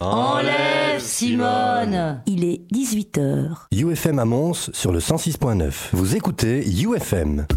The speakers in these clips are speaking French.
Enlève Simone Il est 18h. UFM à Mons sur le 106.9. Vous écoutez UFM.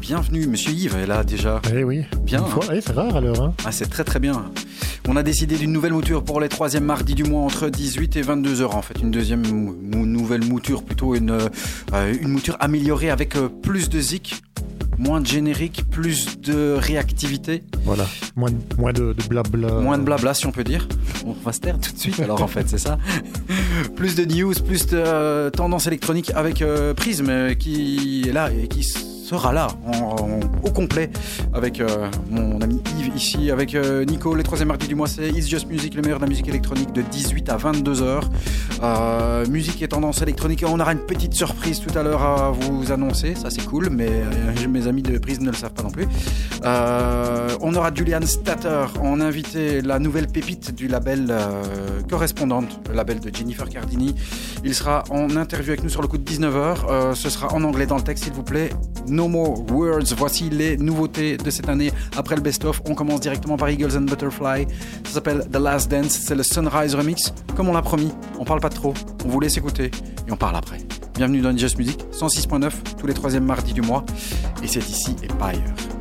Bienvenue Monsieur Yves est là déjà. Eh oui. Bien, fois. Eh, c'est rare alors. Hein. Ah c'est très très bien. On a décidé d'une nouvelle mouture pour les troisièmes mardis du mois entre 18 et 22 heures en fait. Une deuxième mou- nouvelle mouture, plutôt une, euh, une mouture améliorée avec euh, plus de zik, moins de générique, plus de réactivité, Voilà. Moins de, moins de, de blabla. moins de blabla si on peut dire. On va se taire tout de suite alors en fait c'est ça. plus de news, plus de euh, tendance électronique avec euh, Prism euh, qui est là et qui sera là au complet avec euh, mon ami ici, avec euh, Nico. Les troisième mardis du mois, c'est It's Just Music, le meilleur de la musique électronique de 18 à 22 heures. Euh, musique et tendance électronique. On aura une petite surprise tout à l'heure à vous annoncer. Ça, c'est cool, mais euh, mes amis de Prism ne le savent pas non plus. Euh, on aura Julian Statter en invité, la nouvelle pépite du label correspondante, le label de Jennifer Cardini. Il sera en interview avec nous sur le coup de 19h. ce sera en anglais dans le texte, s'il vous plaît. No more words. Voici les nouveautés de cette année. Après le best-of, on commence directement par Eagles and Butterfly. Ça s'appelle The Last Dance. C'est le Sunrise Remix. Comme on l'a promis, on parle pas trop. On vous laisse écouter et on parle après. Bienvenue dans Just Music 106.9 tous les troisièmes mardis du mois. Et c'est ici et pas ailleurs.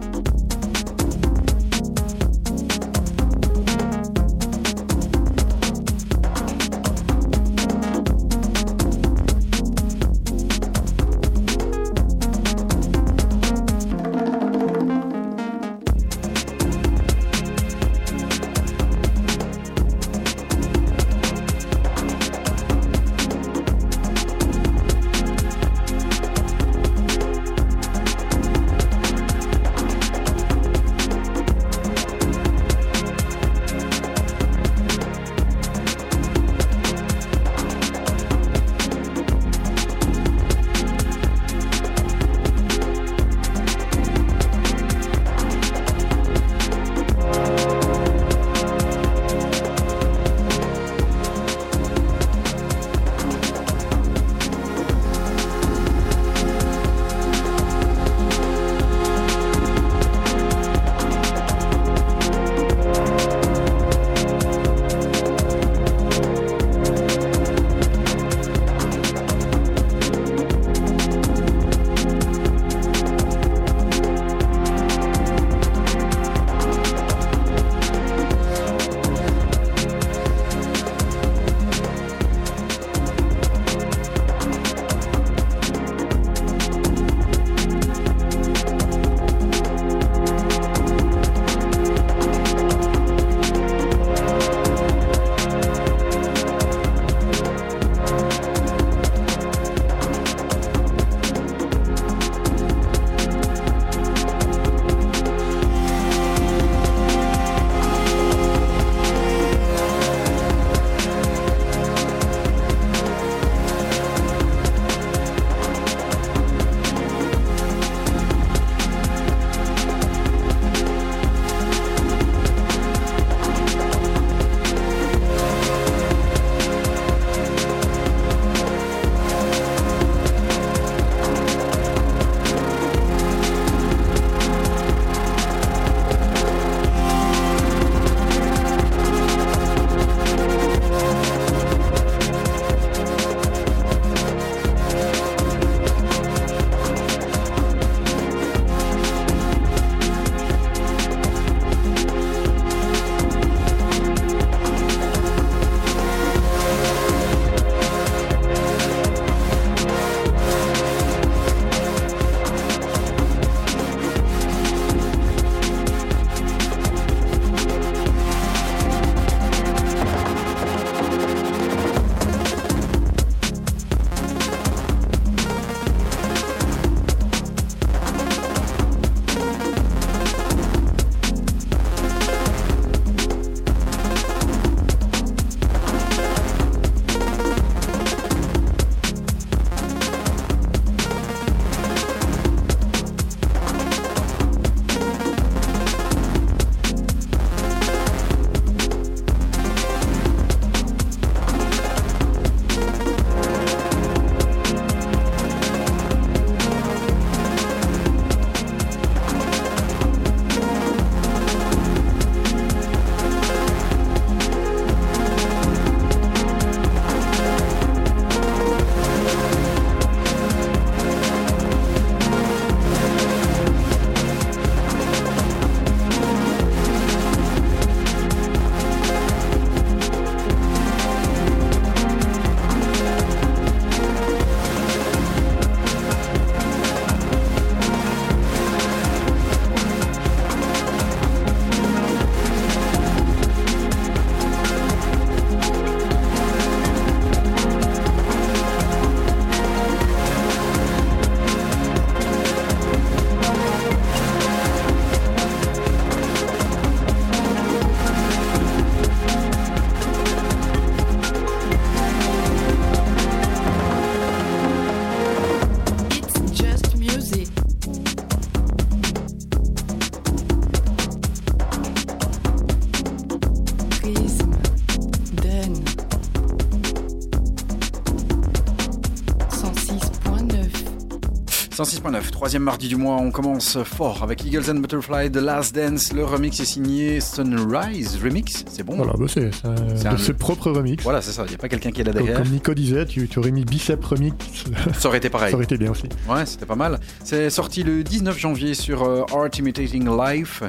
106.9, troisième mardi du mois, on commence fort avec Eagles and Butterfly, The Last Dance. Le remix est signé Sunrise Remix, c'est bon Voilà, bah c'est de un- ses propres remix. Voilà, c'est ça, il n'y a pas quelqu'un qui est là derrière. comme Nico disait, tu, tu aurais mis Bicep Remix, Ça aurait été pareil. ça aurait été bien aussi. Ouais, c'était pas mal. C'est sorti le 19 janvier sur euh, Art Imitating Life,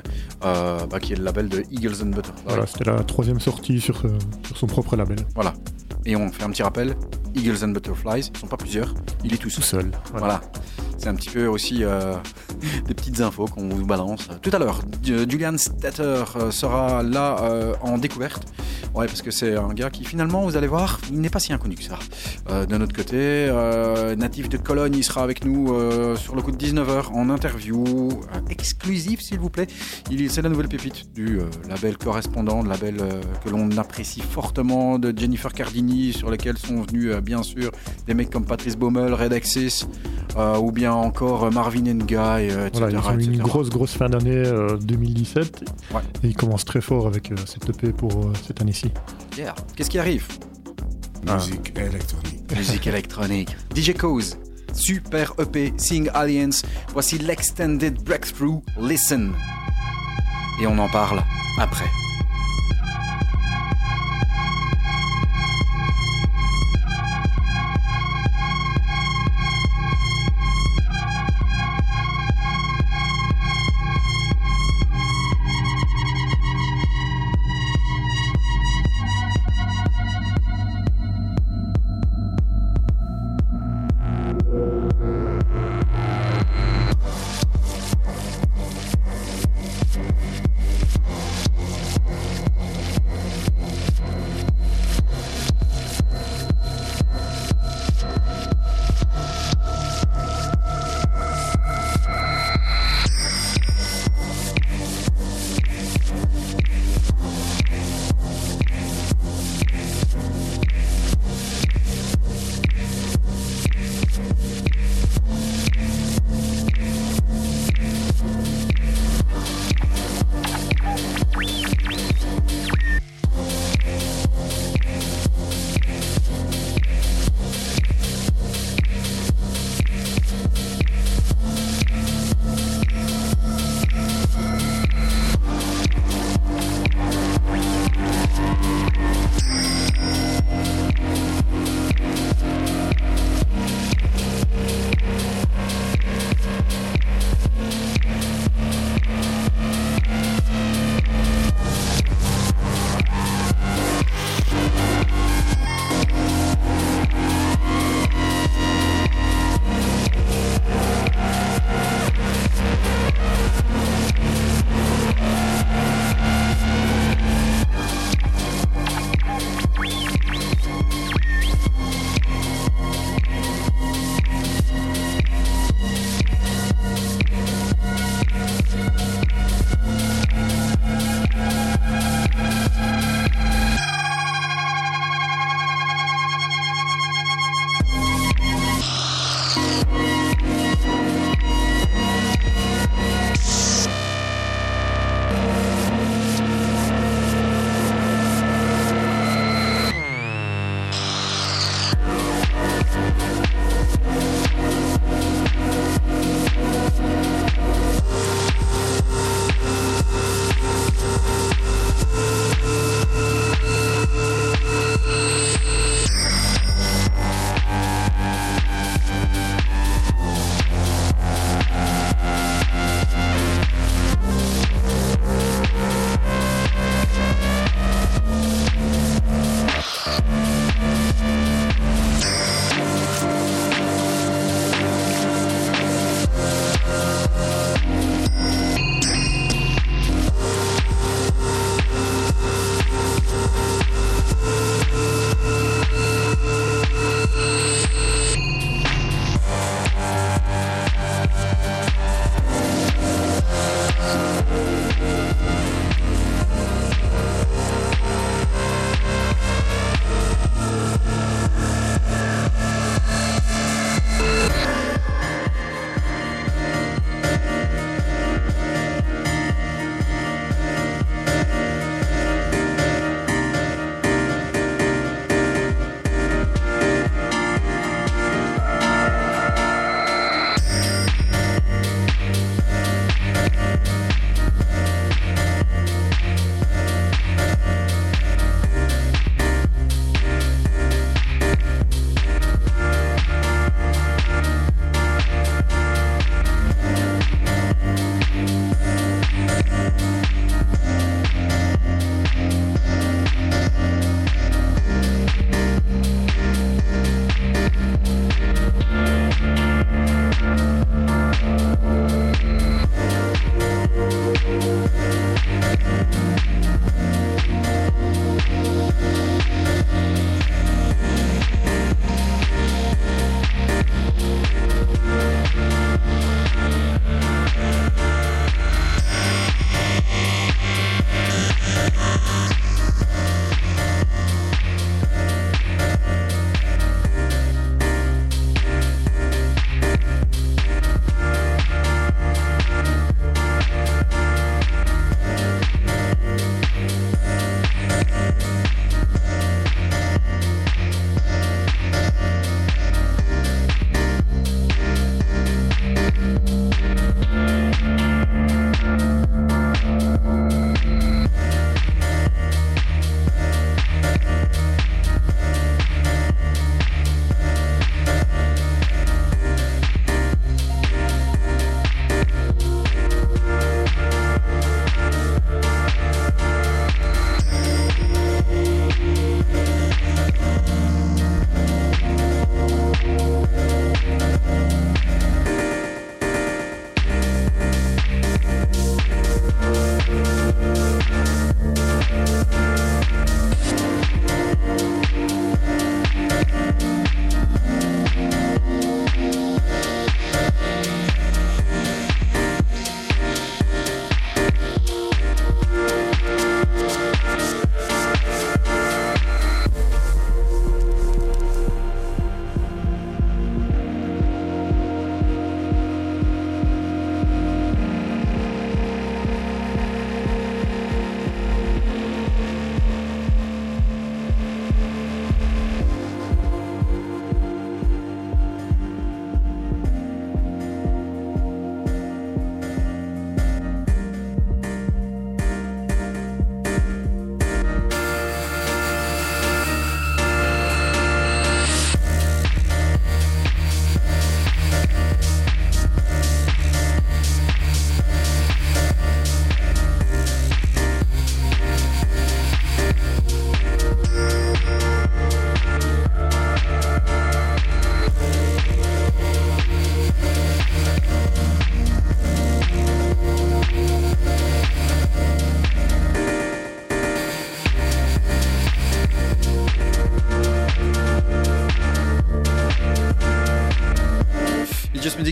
euh, bah, qui est le label de Eagles and Butterfly. Voilà, c'était la troisième sortie sur, euh, sur son propre label. Voilà. Et on fait un petit rappel, Eagles and Butterflies, ils sont pas plusieurs, il est tout Tout seul. seul. Voilà. Voilà. Un petit peu aussi euh, des petites infos qu'on vous balance. Tout à l'heure, Ju- Julian Statter euh, sera là euh, en découverte. Ouais, parce que c'est un gars qui finalement, vous allez voir, il n'est pas si inconnu que ça. Euh, D'un autre côté, euh, natif de Cologne, il sera avec nous euh, sur le coup de 19h en interview euh, exclusive, s'il vous plaît. Il C'est la nouvelle pépite du euh, label correspondant, le label euh, que l'on apprécie fortement de Jennifer Cardini, sur lequel sont venus euh, bien sûr des mecs comme Patrice Baumel, Red Axis, euh, ou bien encore euh, Marvin and Guy, euh, etc. Voilà, ils ont eu une etc. grosse, grosse fin d'année euh, 2017. Ouais. Et ils commencent très fort avec euh, cette EP pour euh, cette année-ci. Yeah. Qu'est-ce qui arrive? Musique électronique. Musique électronique. DJ Cause, super EP, Seeing Alliance. Voici l'extended breakthrough Listen. Et on en parle après.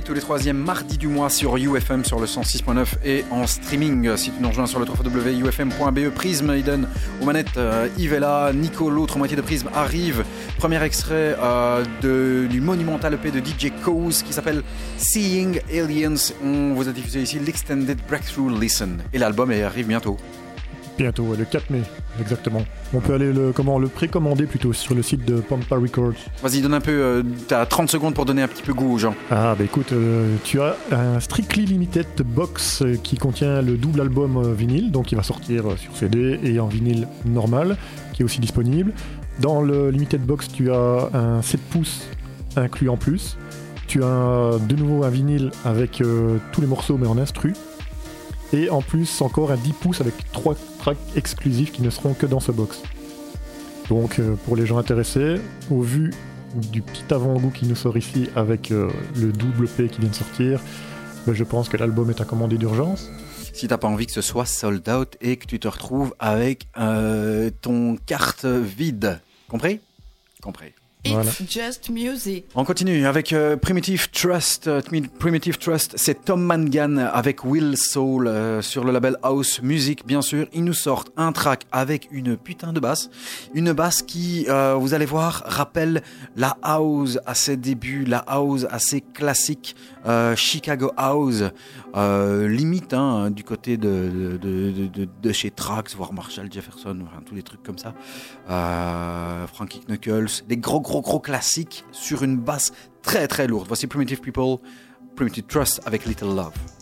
Tous les troisièmes mardis du mois sur UFM sur le 106.9 et en streaming. Si tu nous rejoins sur le www.ufm.be, Prism, Eden, aux manettes, euh, est là, Nico, l'autre moitié de Prism, arrive. Premier extrait euh, de, du monumental EP de DJ Cause qui s'appelle Seeing Aliens. On vous a diffusé ici l'Extended Breakthrough Listen. Et l'album arrive bientôt. Bientôt, le 4 mai, exactement. On peut aller le, comment, le précommander plutôt sur le site de Pampa Records. Vas-y, donne un peu. euh, T'as 30 secondes pour donner un petit peu goût aux gens. Ah bah écoute, euh, tu as un Strictly Limited box euh, qui contient le double album vinyle, donc il va sortir sur CD et en vinyle normal, qui est aussi disponible. Dans le Limited box, tu as un 7 pouces inclus en plus. Tu as de nouveau un vinyle avec euh, tous les morceaux mais en instru. Et en plus encore un 10 pouces avec trois exclusifs qui ne seront que dans ce box. Donc euh, pour les gens intéressés, au vu du petit avant-goût qui nous sort ici avec euh, le double P qui vient de sortir, ben, je pense que l'album est à commander d'urgence. Si t'as pas envie que ce soit sold out et que tu te retrouves avec euh, ton carte vide. Compris? Compris. It's Voilà. just music. On continue avec euh, Primitive Trust. Euh, Primitive Trust, c'est Tom Mangan avec Will Soul euh, sur le label House Music, bien sûr. Ils nous sortent un track avec une putain de basse. Une basse qui, vous allez voir, rappelle la house à ses débuts, la house assez classique, euh, Chicago House, euh, limite hein, du côté de, de, de, chez Trax, voire Marshall Jefferson, enfin, tous les trucs comme ça. Euh, Frankie Knuckles, des gros gros gros classiques sur une basse très très lourde. Voici Primitive People, Primitive Trust avec Little Love.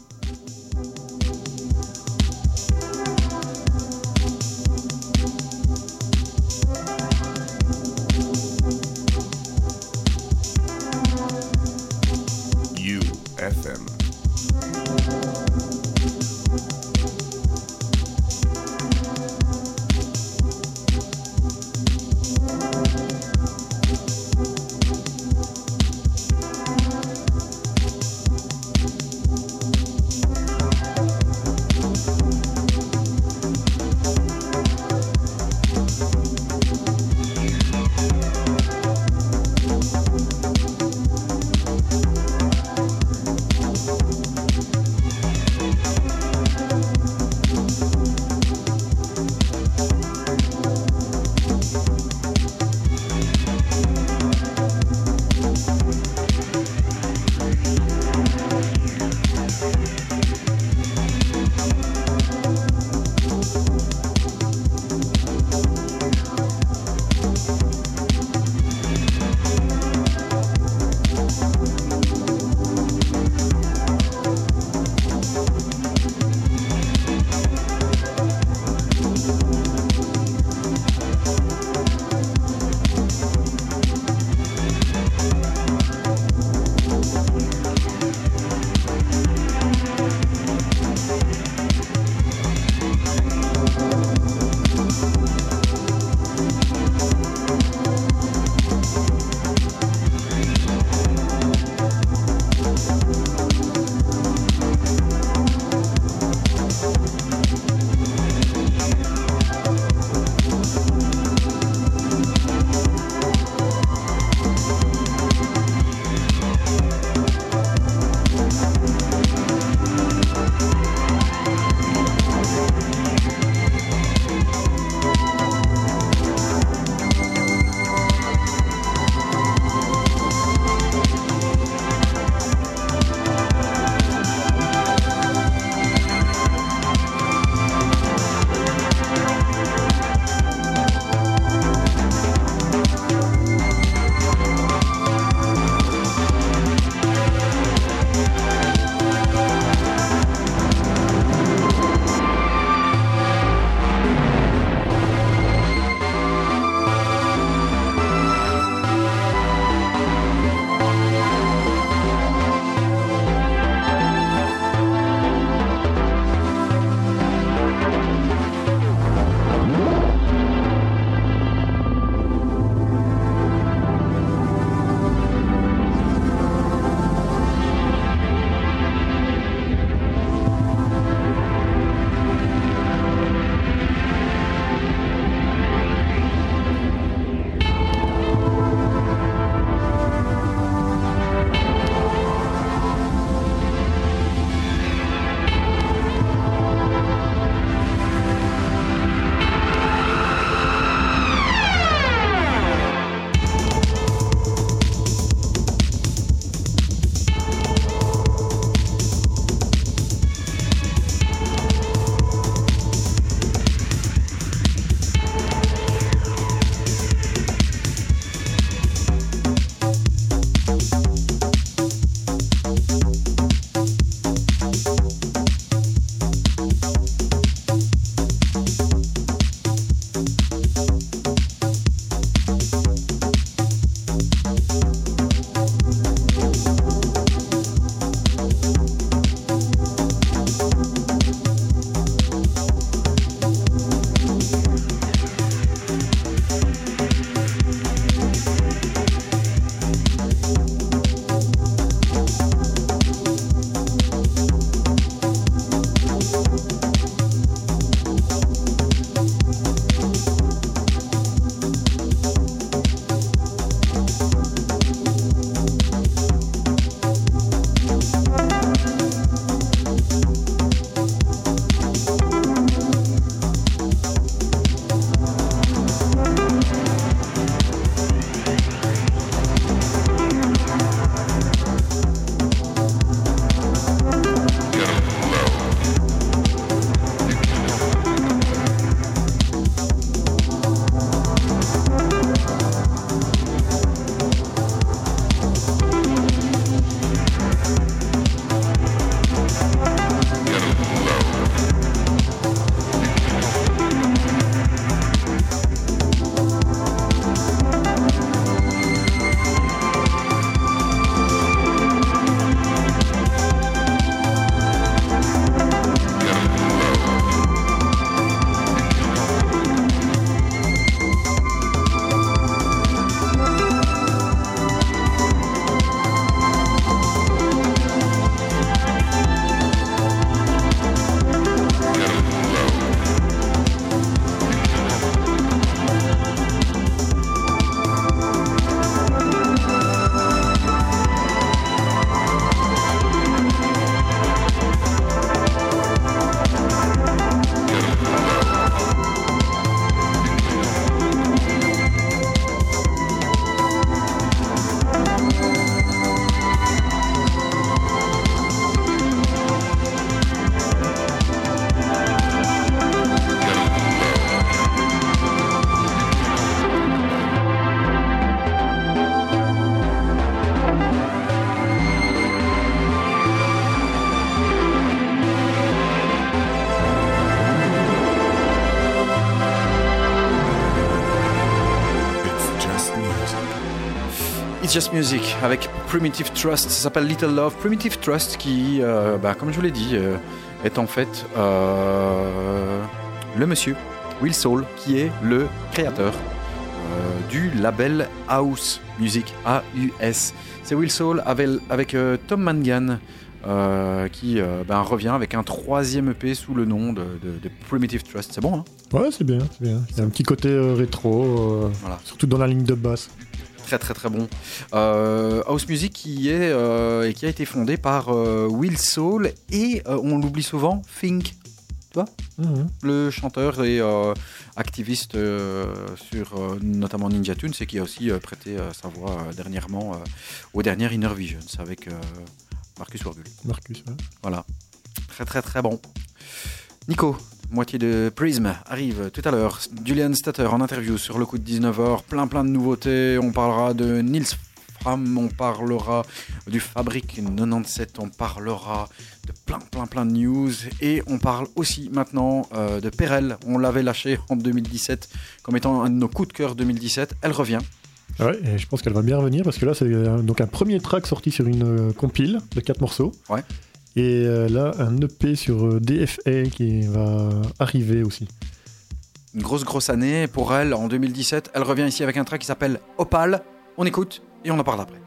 Just Music avec Primitive Trust. Ça s'appelle Little Love. Primitive Trust qui, euh, bah, comme je vous l'ai dit, euh, est en fait euh, le monsieur Will Soul qui est le créateur du label House Music AUS. C'est Will Soul avec, avec Tom Mangan. qui ben, revient avec un troisième EP sous le nom de, de- de Primitive Trust. C'est bon, hein? Ouais, c'est bien, c'est bien. Il y a un petit côté rétro, Voilà. surtout dans la ligne de basse. Très très très bon. Euh, House Music qui est euh, et qui a été fondé par euh, Will Soul et on l'oublie souvent, Fink, Mhm. le chanteur et activiste sur notamment Ninja Tunes et qui a aussi prêté sa voix dernièrement euh, au dernier Inner Visions avec Marcus Wargul. Marcus, ouais. Voilà. Très très très bon. Nico, moitié de Prism, arrive tout à l'heure. Julian Statter en interview sur le coup de 19h. Plein plein de nouveautés. On parlera de Nils Fram, on parlera du Fabric 97, on parlera de plein plein plein de news. Et on parle aussi maintenant euh, de Perel. On l'avait lâché en 2017 comme étant un de nos coups de cœur 2017. Elle revient. Ouais, et je pense qu'elle va bien revenir parce que là, c'est euh, donc un premier track sorti sur une euh, compile de quatre morceaux. Ouais. Et euh, là, un EP sur euh, DFA qui va arriver aussi. Une grosse grosse année pour elle en 2017. Elle revient ici avec un track qui s'appelle Opal. On écoute et on en parle après.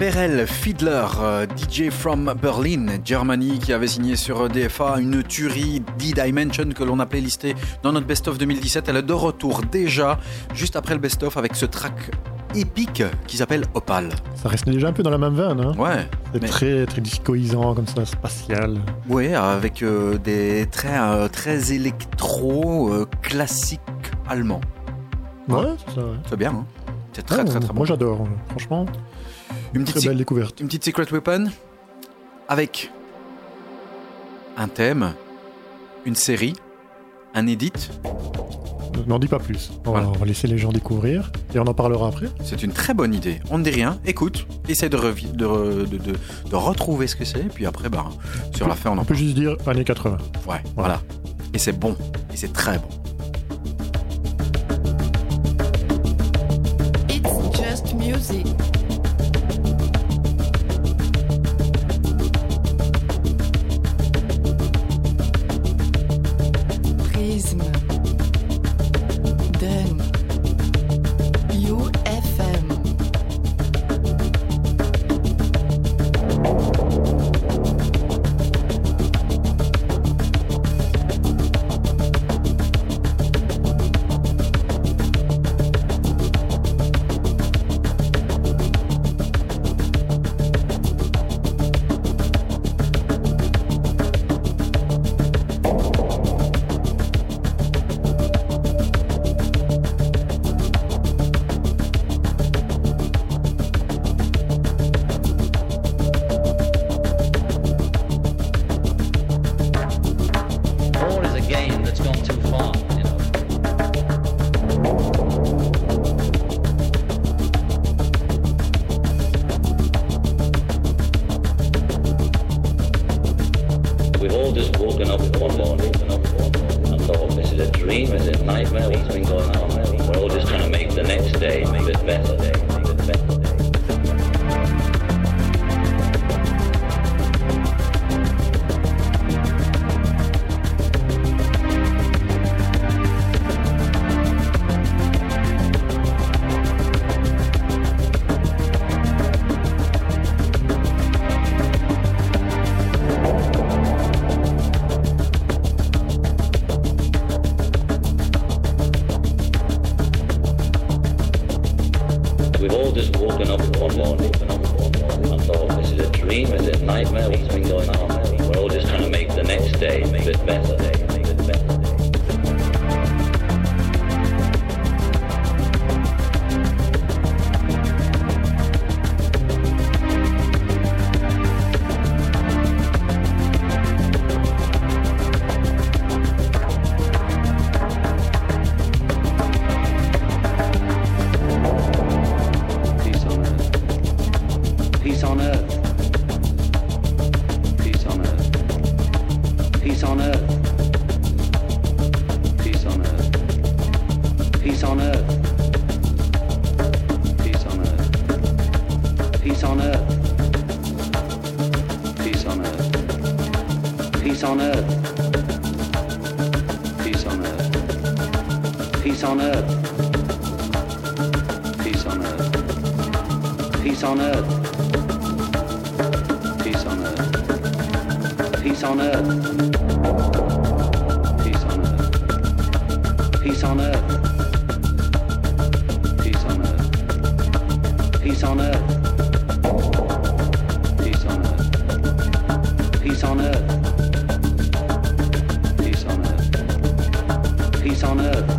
Perel Fiedler, euh, DJ from Berlin, Germany, qui avait signé sur DFA une tuerie D-Dimension que l'on a playlisté dans notre best-of 2017. Elle est de retour déjà, juste après le best-of, avec ce track épique qui s'appelle Opal. Ça reste déjà un peu dans la même veine. Hein. Ouais, C'est mais- très, très discoisant, comme ça, spatial. ouais, avec euh, des traits euh, très électro, euh, classiques allemands. Ouais, Ouais. c'est ça. ouais. C'est bien, hein c'est très Ouais, très très bon. Moi, j'adore. Franchement, Une petite très belle découverte. une petite Secret Weapon avec un thème, une série, un edit. N'en dis pas plus. On, va- Voilà. on va laisser les gens découvrir et on en parlera après. C'est une très bonne idée. On ne dit rien, écoute, essaie de, revi- de, re- de, de- de retrouver ce que c'est, et puis après, bah, sur la fin, on en On peut juste dire années 80. Ouais, voilà. Et c'est bon, et c'est très bon. It's just music. Judaïsme. On earth. Peace on earth. Peace on earth. Peace on earth. Peace on earth. Peace on earth. Peace on earth.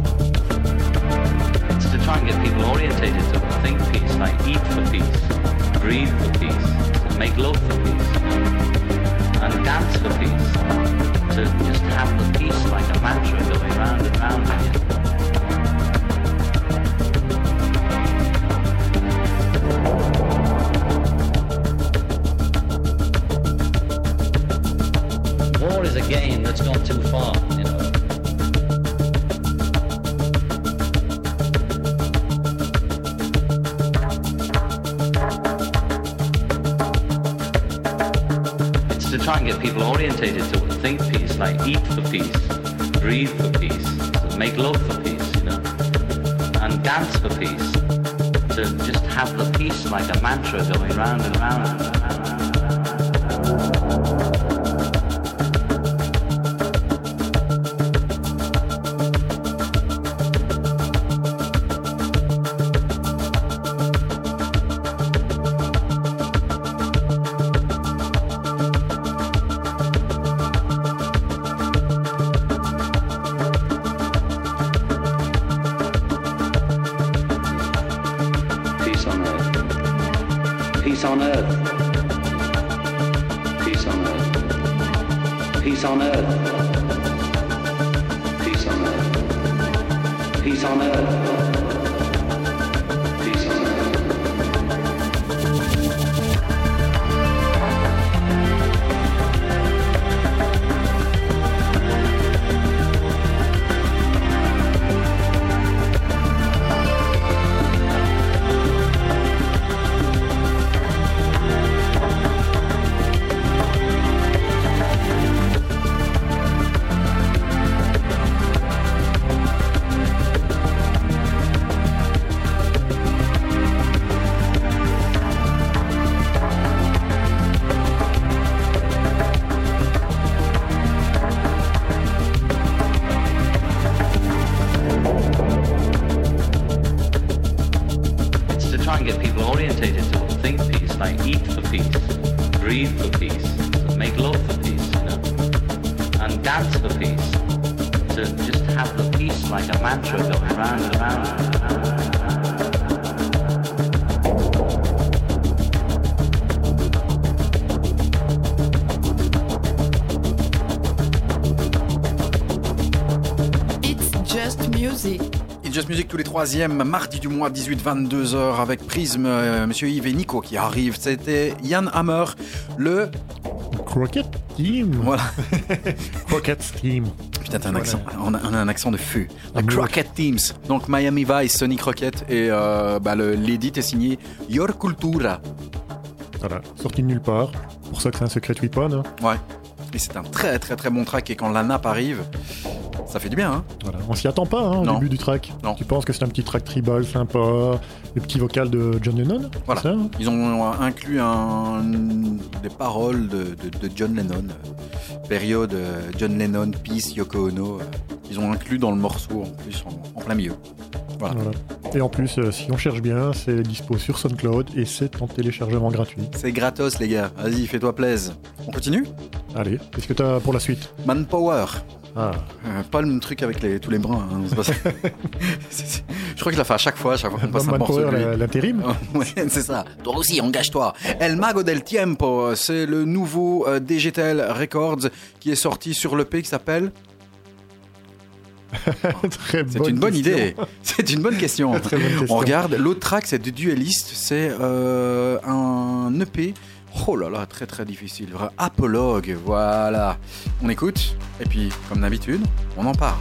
It's to try and get people orientated to think peace, like eat for peace, breathe for peace, make love for peace, and dance for peace. To just have the peace like a mantra going round and round game that's gone too far, you know. It's to try and get people orientated to think peace, like eat for peace, breathe for peace, make love for peace, you know, and dance for peace. to just have the peace like a mantra going round and round and round. Troisièmes, mardi du mois, 18-22h, avec Prism, euh, Monsieur Yves et Nico qui arrivent. C'était Yann Hammer, le... Crockett Team. Voilà, Crockett Team. putain, t'as un Voilà. accent, on a, on a un accent de feu. La. Crockett Teams, donc Miami Vice, Sonic Crockett, et euh, bah, l'édit est signé Your Cultura. Voilà, sorti de nulle part. Pour ça que c'est un secret weapon. hein. Ouais, et c'est un très très très bon track, et quand la nappe arrive, ça fait du bien, hein Voilà. On s'y attend pas hein, au Non. début du track. Non. Tu penses que c'est un petit track tribal sympa, le petit vocal de John Lennon Voilà. ça, hein Ils ont inclus un, des paroles de, de- de John Lennon, euh, période euh, John Lennon, Peace, Yoko Ono. euh, Ils ont inclus dans le morceau en plus en, en plein milieu. Voilà. Voilà. Et en plus, euh, si on cherche bien, c'est dispo sur SoundCloud et c'est en téléchargement gratuit. C'est gratos les gars, vas-y fais-toi plaise. On continue? Allez, qu'est-ce que t'as pour la suite? Manpower. Ah, Euh, pas le même truc avec les, tous les bruns. hein, c'est pas ça. C'est- c'est- Je crois que je la fais à chaque fois, à chaque fois qu'on passe un morceau l'intérim Ouais, c'est ça. Toi aussi, engage-toi. El Mago del Tiempo, c'est le nouveau euh, Digital Records qui est sorti sur l'EP qui s'appelle. Très C'est bonne une bonne question. idée. C'est une bonne question. Très bonne question. On regarde. L'autre track, c'est du Duelist. C'est euh, un EP. Oh là là, très très difficile. Apologue. Voilà. On écoute. Et puis, comme d'habitude, on en parle.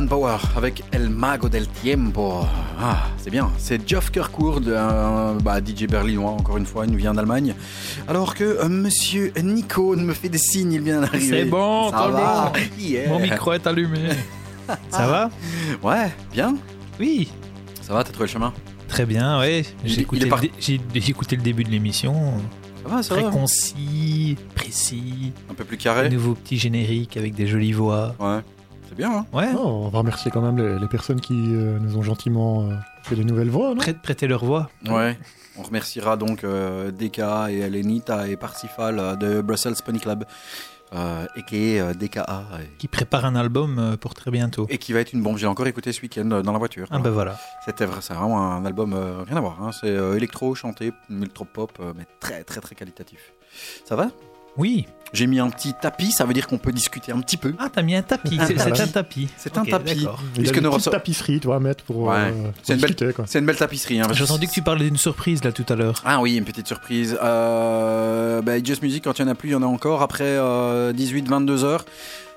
Manpower avec El Mago del Tiempo. Ah, c'est bien. C'est Geoff Kirkwood, un bah, DJ berlinois, encore une fois, il nous vient d'Allemagne. Alors que euh, monsieur Nico me fait des signes, il vient d'arriver. C'est bon, Ça va. bon. Yeah. Mon micro est allumé. Ça va? Ouais, bien. Oui. Ça va, t'as trouvé le chemin? Très bien, oui. J'ai écouté, par- le écouté début de l'émission. Ça va, ça Très va. concis, précis. Un peu plus Un carré. nouveau petit générique avec des jolies voix. Ouais. Bien, hein Ouais. Oh, on va remercier quand même les, les personnes qui euh, nous ont gentiment euh, fait des nouvelles voix. Non? Prêt- prêtez leur voix. Ouais. On remerciera donc euh, Deka et Elenita et Parsifal de Brussels Pony Club, euh, et qui est euh, DKA, et, Qui prépare un album euh, pour très bientôt. et qui va être une bombe. J'ai encore écouté ce week-end euh, dans la voiture. Ah ben voilà. C'était vrai, c'est vraiment un album euh, rien à voir. hein. C'est euh, électro chanté, ultra pop, euh, mais très très très qualitatif. Ça va? Oui. J'ai mis un petit tapis, ça veut dire qu'on peut discuter un petit peu. Ah, t'as mis un tapis. C'est un tapis. C'est un tapis. Il Est-ce a une petite ressort- tapisserie, tu vas mettre pour, Ouais. euh, pour C'est une belle- discuter, quoi. C'est une belle tapisserie. hein. J'ai entendu que tu parlais d'une surprise là tout à l'heure. Ah oui, une petite surprise. Euh, bah, Just Music, quand il n'y en a plus, il y en a encore. Après 18-22 heures.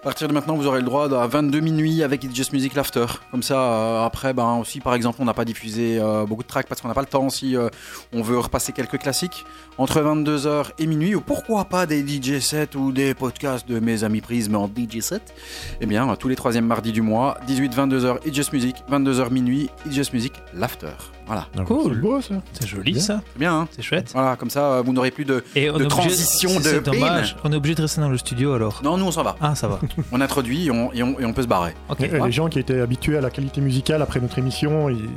À partir de maintenant, vous aurez le droit à 22 minuit avec It's Just Music l'after. Comme ça, euh, après, ben, aussi, par exemple, on n'a pas diffusé euh, beaucoup de tracks parce qu'on n'a pas le temps si euh, on veut repasser quelques classiques. Entre 22h et minuit, ou pourquoi pas des DJ sets ou des podcasts de mes amis Prism en DJ set. Eh bien, tous les troisièmes mardis du mois, 18-22h, It's Just Music, 22h minuit, It's Just Music l'after. Voilà. Ah, Cool. C'est beau ça. C'est joli Bien. ça. C'est bien, hein C'est chouette. Voilà, comme ça, euh, vous n'aurez plus de... Et on De obligé- transition c'est- de C'est bim. dommage. On est obligé de rester dans le studio alors. Non, nous, on s'en va. Ah, ça va. On introduit et on, et on- et on peut se barrer. Ok. Et, euh, les gens qui étaient habitués à la qualité musicale après notre émission, ils,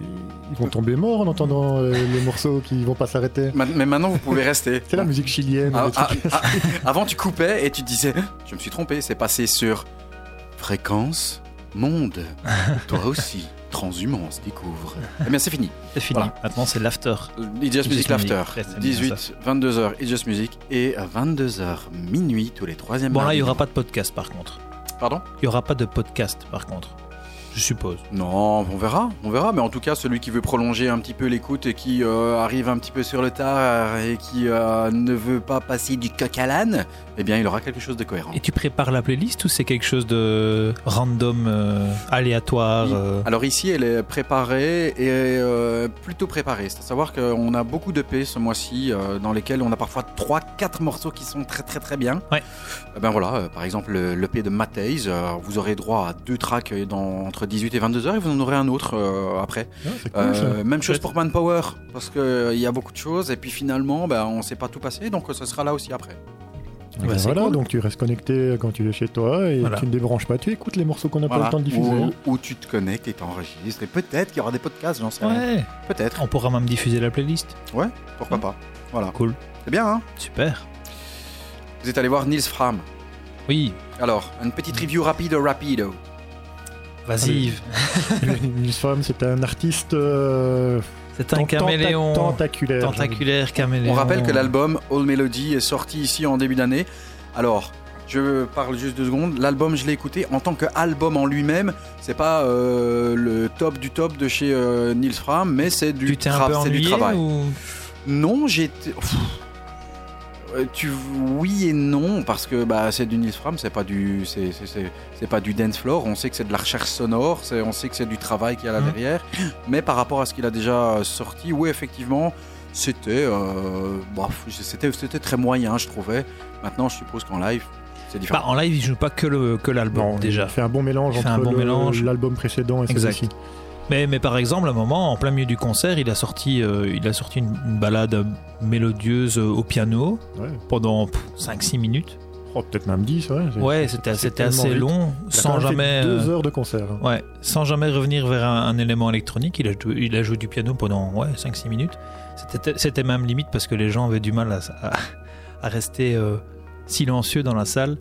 ils vont tomber morts en entendant euh, les morceaux qui vont pas s'arrêter. Ma- Mais maintenant, vous pouvez rester. C'est la musique chilienne. Ah, ah, trucs- ah, avant, tu coupais et tu te disais Je me suis trompé, c'est passé sur fréquence, monde. Toi aussi, transhumance, découvre. Eh bien, c'est fini. C'est fini. Voilà. Maintenant, c'est l'after. It's Just Music L'After. ouais, c'est bien 18, 22h, It's Just Music. Et à 22h, minuit, tous les troisièmes Bon, là, il n'y aura pas de podcast par contre. Pardon? Il n'y aura pas de podcast par contre. Je suppose. Non, on verra, on verra. Mais en tout cas, celui qui veut prolonger un petit peu l'écoute et qui euh, arrive un petit peu sur le tard et qui euh, ne veut pas passer du coq à l'âne, eh bien, il aura quelque chose de cohérent. Et tu prépares la playlist ou c'est quelque chose de random, euh, aléatoire Alors ici, elle est préparée et plutôt préparée. C'est à savoir qu'on a beaucoup de P ce mois-ci dans lesquels on a parfois 3-4 morceaux qui sont très très très bien. Ouais. Eh ben voilà, par exemple le, P de Matthijs, euh, vous aurez droit à deux tracks dans, entre 18 et 22 heures et vous en aurez un autre euh, après. Ah, cool. Euh, même chose pour Manpower, parce qu'il y a beaucoup de choses et puis finalement ben, on ne sait pas tout passer, donc euh, ça sera là aussi après. Ben voilà, cool. donc tu restes connecté quand tu es chez toi et Voilà. tu ne débranches pas, tu écoutes les morceaux qu'on n'a pas le temps de diffuser. Ou, ou tu te connectes et t'enregistres et peut-être qu'il y aura des podcasts, j'en sais rien. Ouais. Peut-être, On pourra même diffuser la playlist. pourquoi pas. Voilà. Cool. C'est bien, hein Super. Vous êtes allé voir Nils Fram. Oui. Alors, une petite review rapide rapido. Vas-y. Yves. Nils Fram, c'est un artiste euh, C'est un caméléon. tentaculaire. Tentaculaire caméléon. On rappelle que l'album All Melody est sorti ici en début d'année. Alors, je parle juste deux secondes. L'album, je l'ai écouté en tant qu'album en lui-même. C'est pas euh, le top du top de chez euh, Nils Fram, mais c'est du, tra- du travail. ou... Non, j'étais. Euh, Tu oui et non parce que bah c'est du Nils Fram, c'est pas du c'est c'est- c'est c'est pas du dance floor. On sait que c'est de la recherche sonore, c'est on sait que c'est du travail qu'il y a là Mhm. derrière. Mais par rapport à ce qu'il a déjà sorti, oui effectivement c'était euh, bof, c'était c'était très moyen je trouvais. Maintenant je suppose qu'en live c'est différent. Bah, en live, il joue pas que le que l'album Non, déjà. Il fait un bon mélange Il entre un bon le- mélange. l'album précédent et celui-ci. Mais, mais par exemple, à un moment, en plein milieu du concert, il a sorti, euh, il a sorti une, une balade mélodieuse euh, au piano Ouais. pendant 5-6 minutes. Oh, peut-être même 10, ouais. Ouais, c'était c'était assez vite. long, sans jamais, Deux euh, heures de concert. hein. ouais, sans jamais revenir vers un, un élément électronique. Il a, joué, il a joué du piano pendant ouais, 5-6 minutes. C'était c'était même limite parce que les gens avaient du mal à, à- à rester euh, silencieux dans la salle.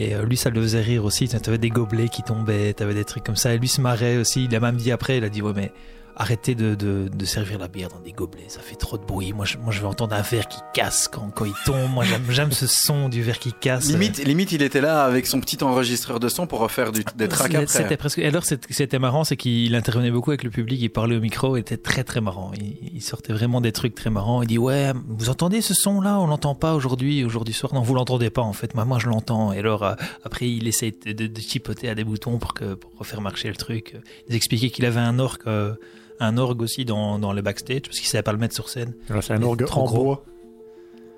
Et euh, lui, ça le faisait rire aussi. T'avais des gobelets qui tombaient, t'avais des trucs comme ça. Et lui se marrait aussi. Il a même dit après, il a dit ouais mais arrêtez de, de, de servir la bière dans des gobelets, ça fait trop de bruit. Moi, je, moi, je veux entendre un verre qui casse quand, quand il tombe. Moi, j'aime, ce son du verre qui casse. Limite, limite, il était là avec son petit enregistreur de son pour refaire du, des tracks après. C'était presque. et Alors, c'était marrant, c'est qu'il intervenait beaucoup avec le public, il parlait au micro, il était très très marrant. Il, il sortait vraiment des trucs très marrants. Il dit ouais, vous entendez ce son là On l'entend pas aujourd'hui, aujourd'hui soir? Non, vous l'entendez pas en fait. Moi, moi, je l'entends. Et alors, euh, après, il essaie de, chipoter à des boutons pour que pour refaire marcher le truc. Il expliquait qu'il avait un orgue, euh, un orgue aussi dans dans le backstage parce qu'il savait pas le mettre sur scène. C'est un Il orgue en gros. bois.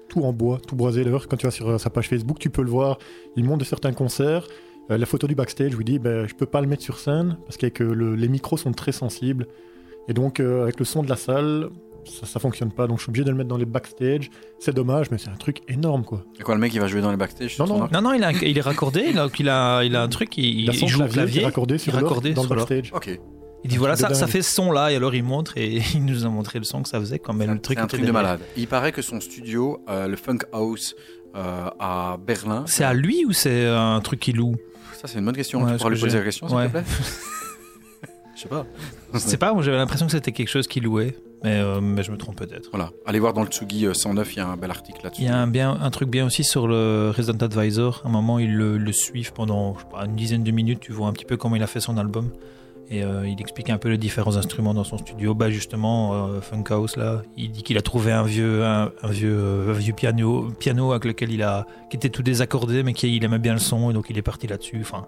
Tout en bois, tout boisé. D'ailleurs, quand tu vas sur euh, sa page Facebook, tu peux le voir. Il montre de certains concerts. Euh, la photo du backstage, où il dit ben, Je peux pas le mettre sur scène parce qu'avec euh, le- les micros sont très sensibles. Et donc, euh, avec le son de la salle, ça, ça fonctionne pas. Donc, je suis obligé de le mettre dans les backstage. C'est dommage, mais c'est un truc énorme, quoi. Et quoi, le mec, il va jouer dans les backstage Non, non. Non, non, il, a, il est raccordé. Donc il a, il a un truc. Il, Il a son il joue au clavier, qui est raccordé sur raccordé dans le sur l'orgue. backstage. Ok. Il dit voilà, ça, ça fait ce son là, et alors il montre et il nous a montré le son que ça faisait quand même. Le truc C'est un truc de malade. Il paraît que son studio, euh, le Funk House euh, à Berlin. C'est à lui ou c'est un truc qu'il loue? Ça, c'est une bonne question. Ouais, tu pourras lui poser la question, s'il Ouais. te plaît? Je sais pas. Je sais pas, moi j'avais l'impression que c'était quelque chose qu'il louait, mais, euh, mais je me trompe peut-être. Voilà. Allez voir dans le Tsugi euh, 109, il y a un bel article là-dessus. Il y a un, bien, un truc bien aussi sur le Resident Advisor. À un moment, ils le, le suivent pendant je sais pas, une dizaine de minutes. Tu vois un petit peu comment il a fait son album. Et euh, il explique un peu les différents instruments dans son studio. Bah justement, euh, Funk House là, il dit qu'il a trouvé un vieux, un, un vieux, euh, un vieux piano, piano avec lequel il a, qui était tout désaccordé, mais qui il aimait bien le son, et donc il est parti là-dessus. Enfin,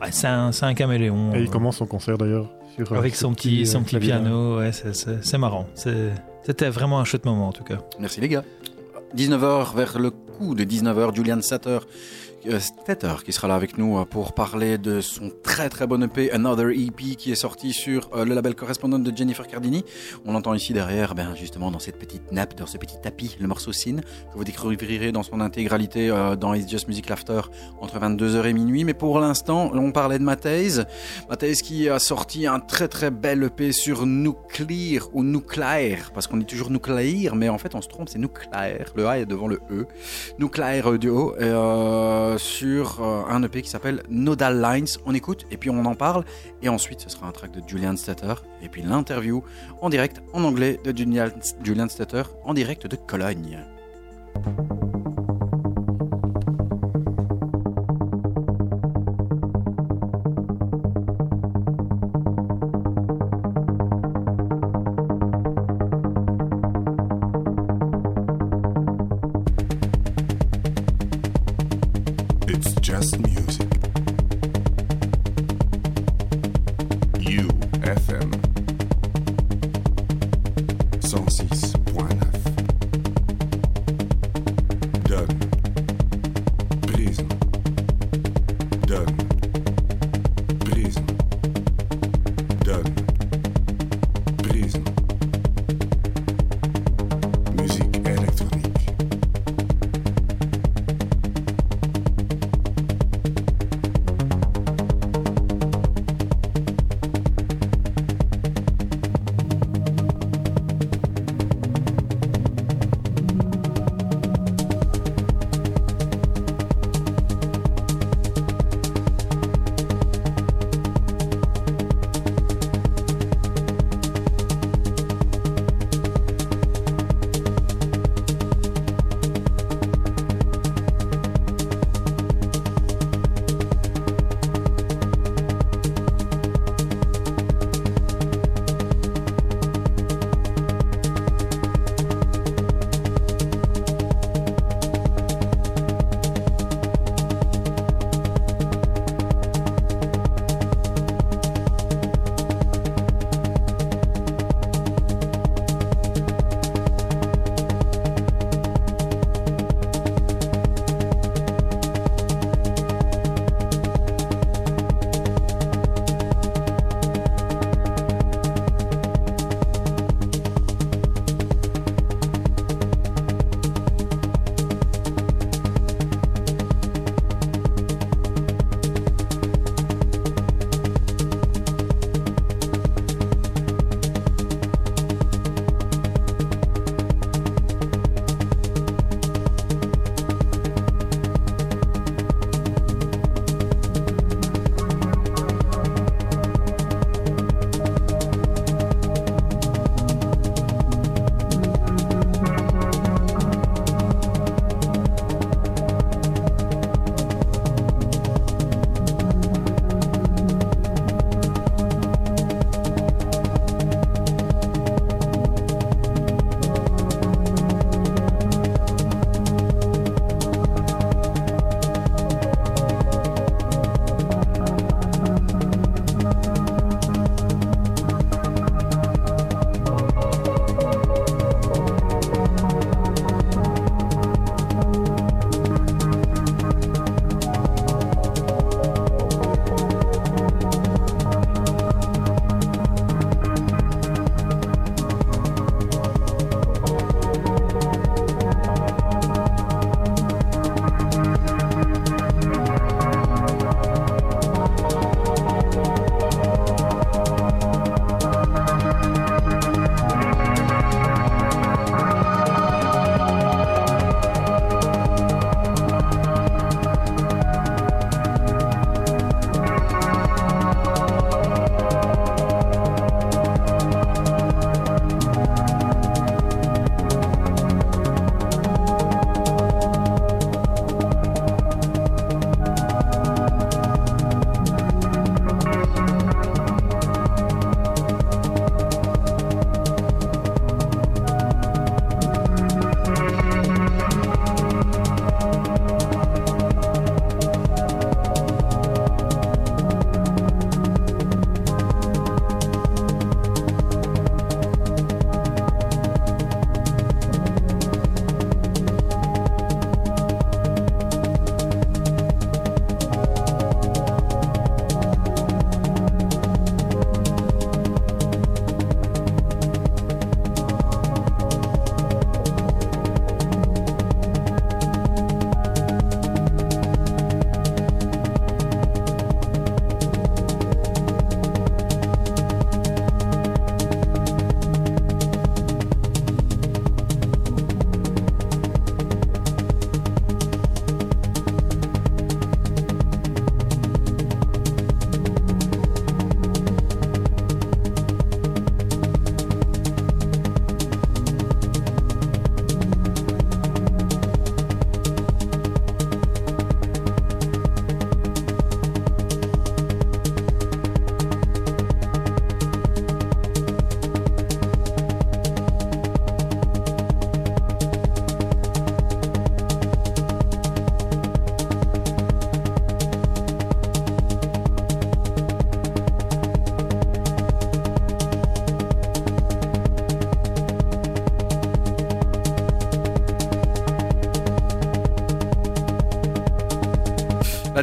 ouais, c'est un, c'est un caméléon. Et il euh, commence son concert d'ailleurs. sur, euh, avec son petit, son petit piano. Ouais, c'est- c'est c'est marrant. C'est- C'était vraiment un chouette moment en tout cas. Merci les gars. 19h vers le coup de 19h, Julian Statter, euh, Statter qui sera là avec nous euh, pour parler de son très très bon EP Another EP qui est sorti sur euh, le label correspondant de Jennifer Cardini. On entend ici derrière, ben justement dans cette petite nappe, dans ce petit tapis, le morceau Sin que vous découvrirez dans son intégralité dans It's Just Music Laughter entre 22h et minuit. Mais pour l'instant, on parlait de Matthijs. Matthijs qui a sorti un très très bel EP sur Nuclear ou Nucléaire, parce qu'on dit toujours nucléaire, mais en fait on se trompe, c'est nucléaire. Le A est devant le E. Et, euh, sur euh, un EP qui s'appelle Nodal Lines. On écoute et puis on en parle. Et ensuite, ce sera un track de Julian Statter. Et puis l'interview en direct en anglais de Julian, Julian en direct de Cologne. It's just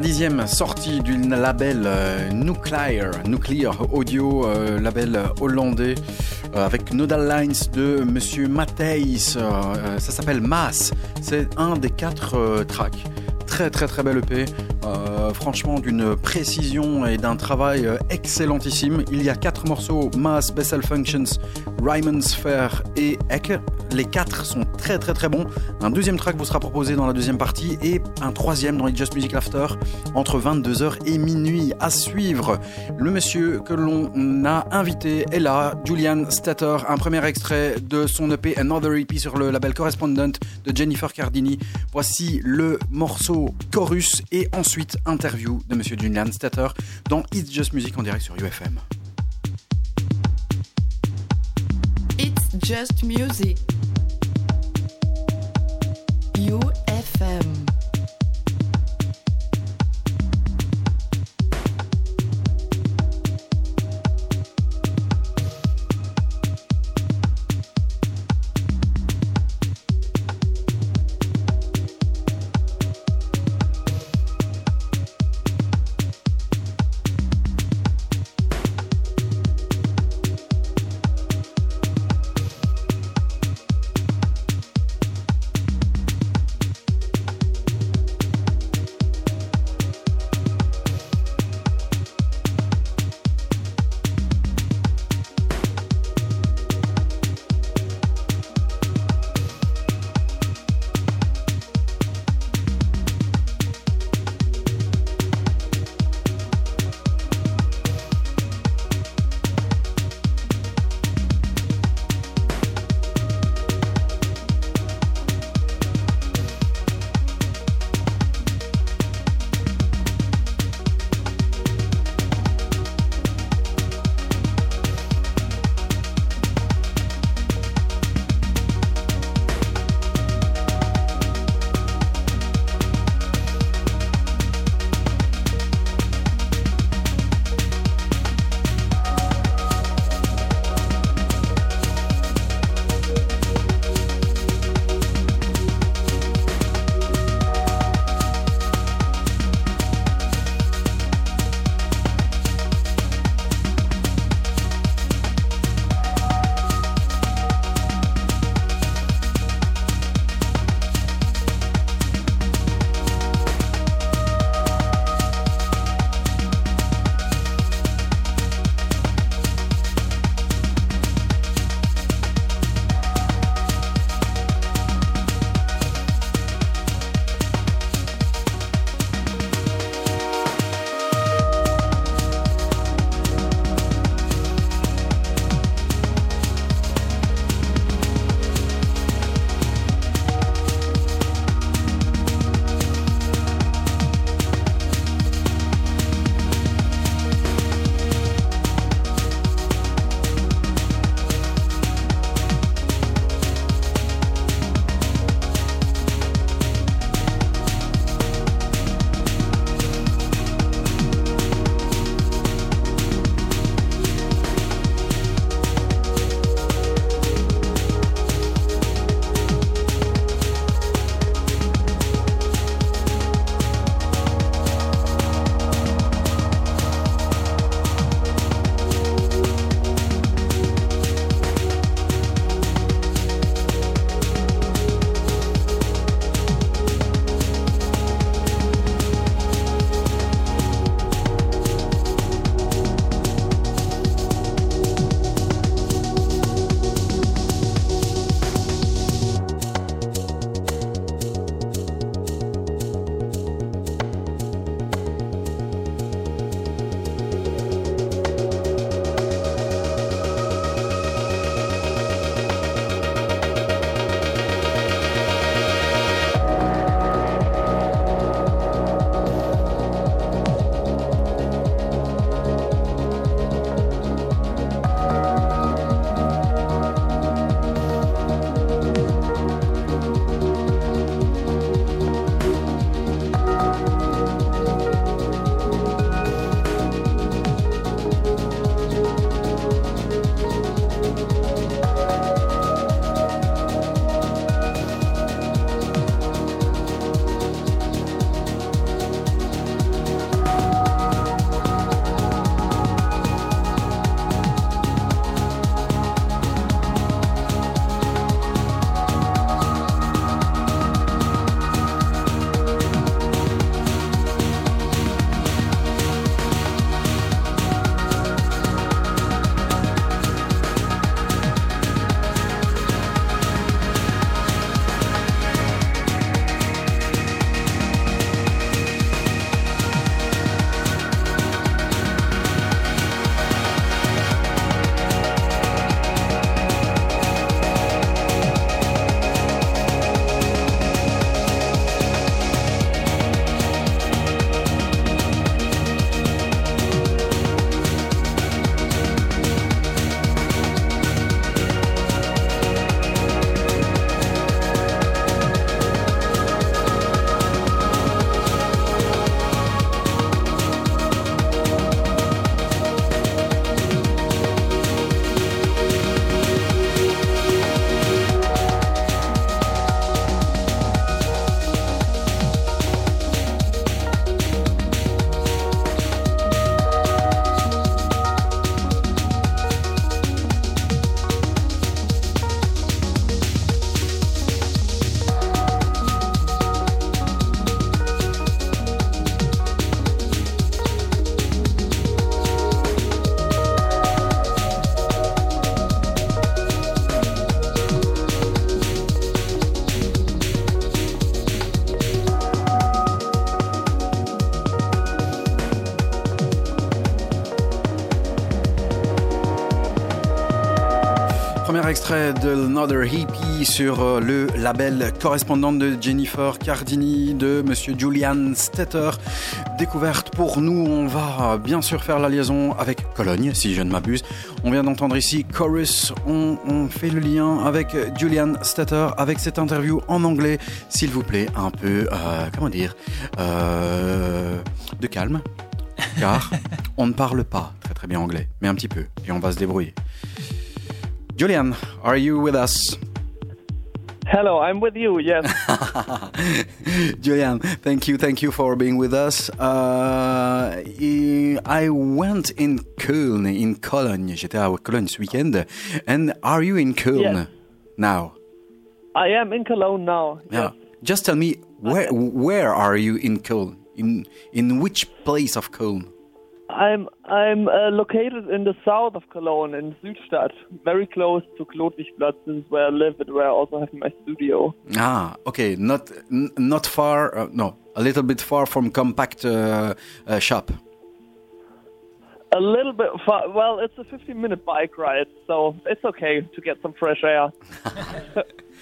90e sortie du label euh, Nuclear, Nuclear Audio, euh, label hollandais, euh, avec Nodal Lines de Monsieur Matthijs. ça s'appelle Mass. C'est un des quatre tracks. Très très très belle EP. franchement, d'une précision et d'un travail excellentissime. Il y a quatre morceaux Mass, Bessel Functions, Ryman's Fair et Eck. Les quatre sont très très très bons. Un deuxième track vous sera proposé dans la deuxième partie et un troisième dans les Just Music After entre 22h et minuit à suivre. Le monsieur que l'on a invité est là, Julian Statter, un premier extrait de son EP Another EP sur le label Correspondent de Jennifer Cardini. Voici le morceau Chorus et ensuite interview de monsieur Julian Statter dans It's Just Music en direct sur UFM. It's just music. UFM. Extrait de Another Hippie sur euh, le label correspondant de Jennifer Cardini de Monsieur Julian Stetter. Découverte pour nous, on va bien sûr faire la liaison avec Cologne, si je ne m'abuse. On vient d'entendre ici Chorus, on, on fait le lien avec Julian Stetter, avec cette interview en anglais. S'il vous plaît, un peu, euh, comment dire, euh, de calme, car on ne parle pas très très bien anglais, mais un petit peu, et on va se débrouiller. Julian, are you with us? Hello, I'm with you. Yes. Julian, thank you, thank you for being with us. Uh, I went in Köln, in Cologne. J'étais à Cologne ce week-end. And are you in Köln Yes. now? I am in Cologne now. Yeah. Just tell me where where are you in Köln? In in which place of Köln? I'm I'm uh, located in the south of Cologne in Südstadt, very close to Klotwigplatz, since where I live and where I also have my studio. Ah, okay, not n- not far. Uh, no, a little bit far from compact uh, uh, shop. A little bit far. Well, it's a 15-minute bike ride, so it's okay to get some fresh air.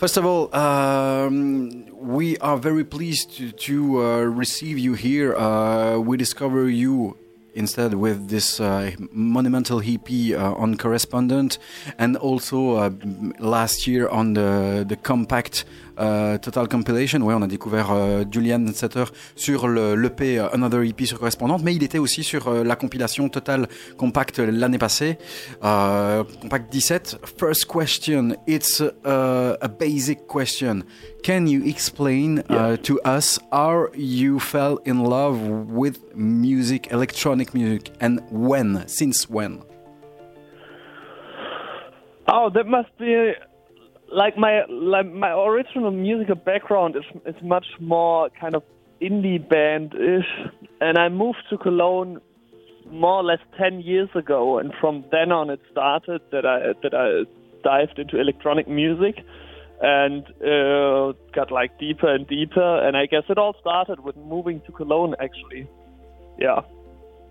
First of all, um, we are very pleased to, to uh, receive you here. Uh, we discover you instead with this uh, monumental EP uh, on Correspondent, and also uh, last year on the the compact uh, Total Compilation. Ouais, on a découvert euh, Julian Setter sur le l'EP euh, Another EP sur Correspondante, mais il était aussi sur euh, la compilation Total Compact l'année passée, euh, Compact 17. First question, it's uh, a basic question. Can you explain uh, to us how you fell in love with music, electronic music, and when? Since when? Oh, that must be like my like my original musical background is is much more kind of indie band ish, and I moved to Cologne more or less ten years ago, and from then on it started that I that I dived into electronic music and uh, got like deeper and deeper, and I guess it all started with moving to Cologne actually, yeah,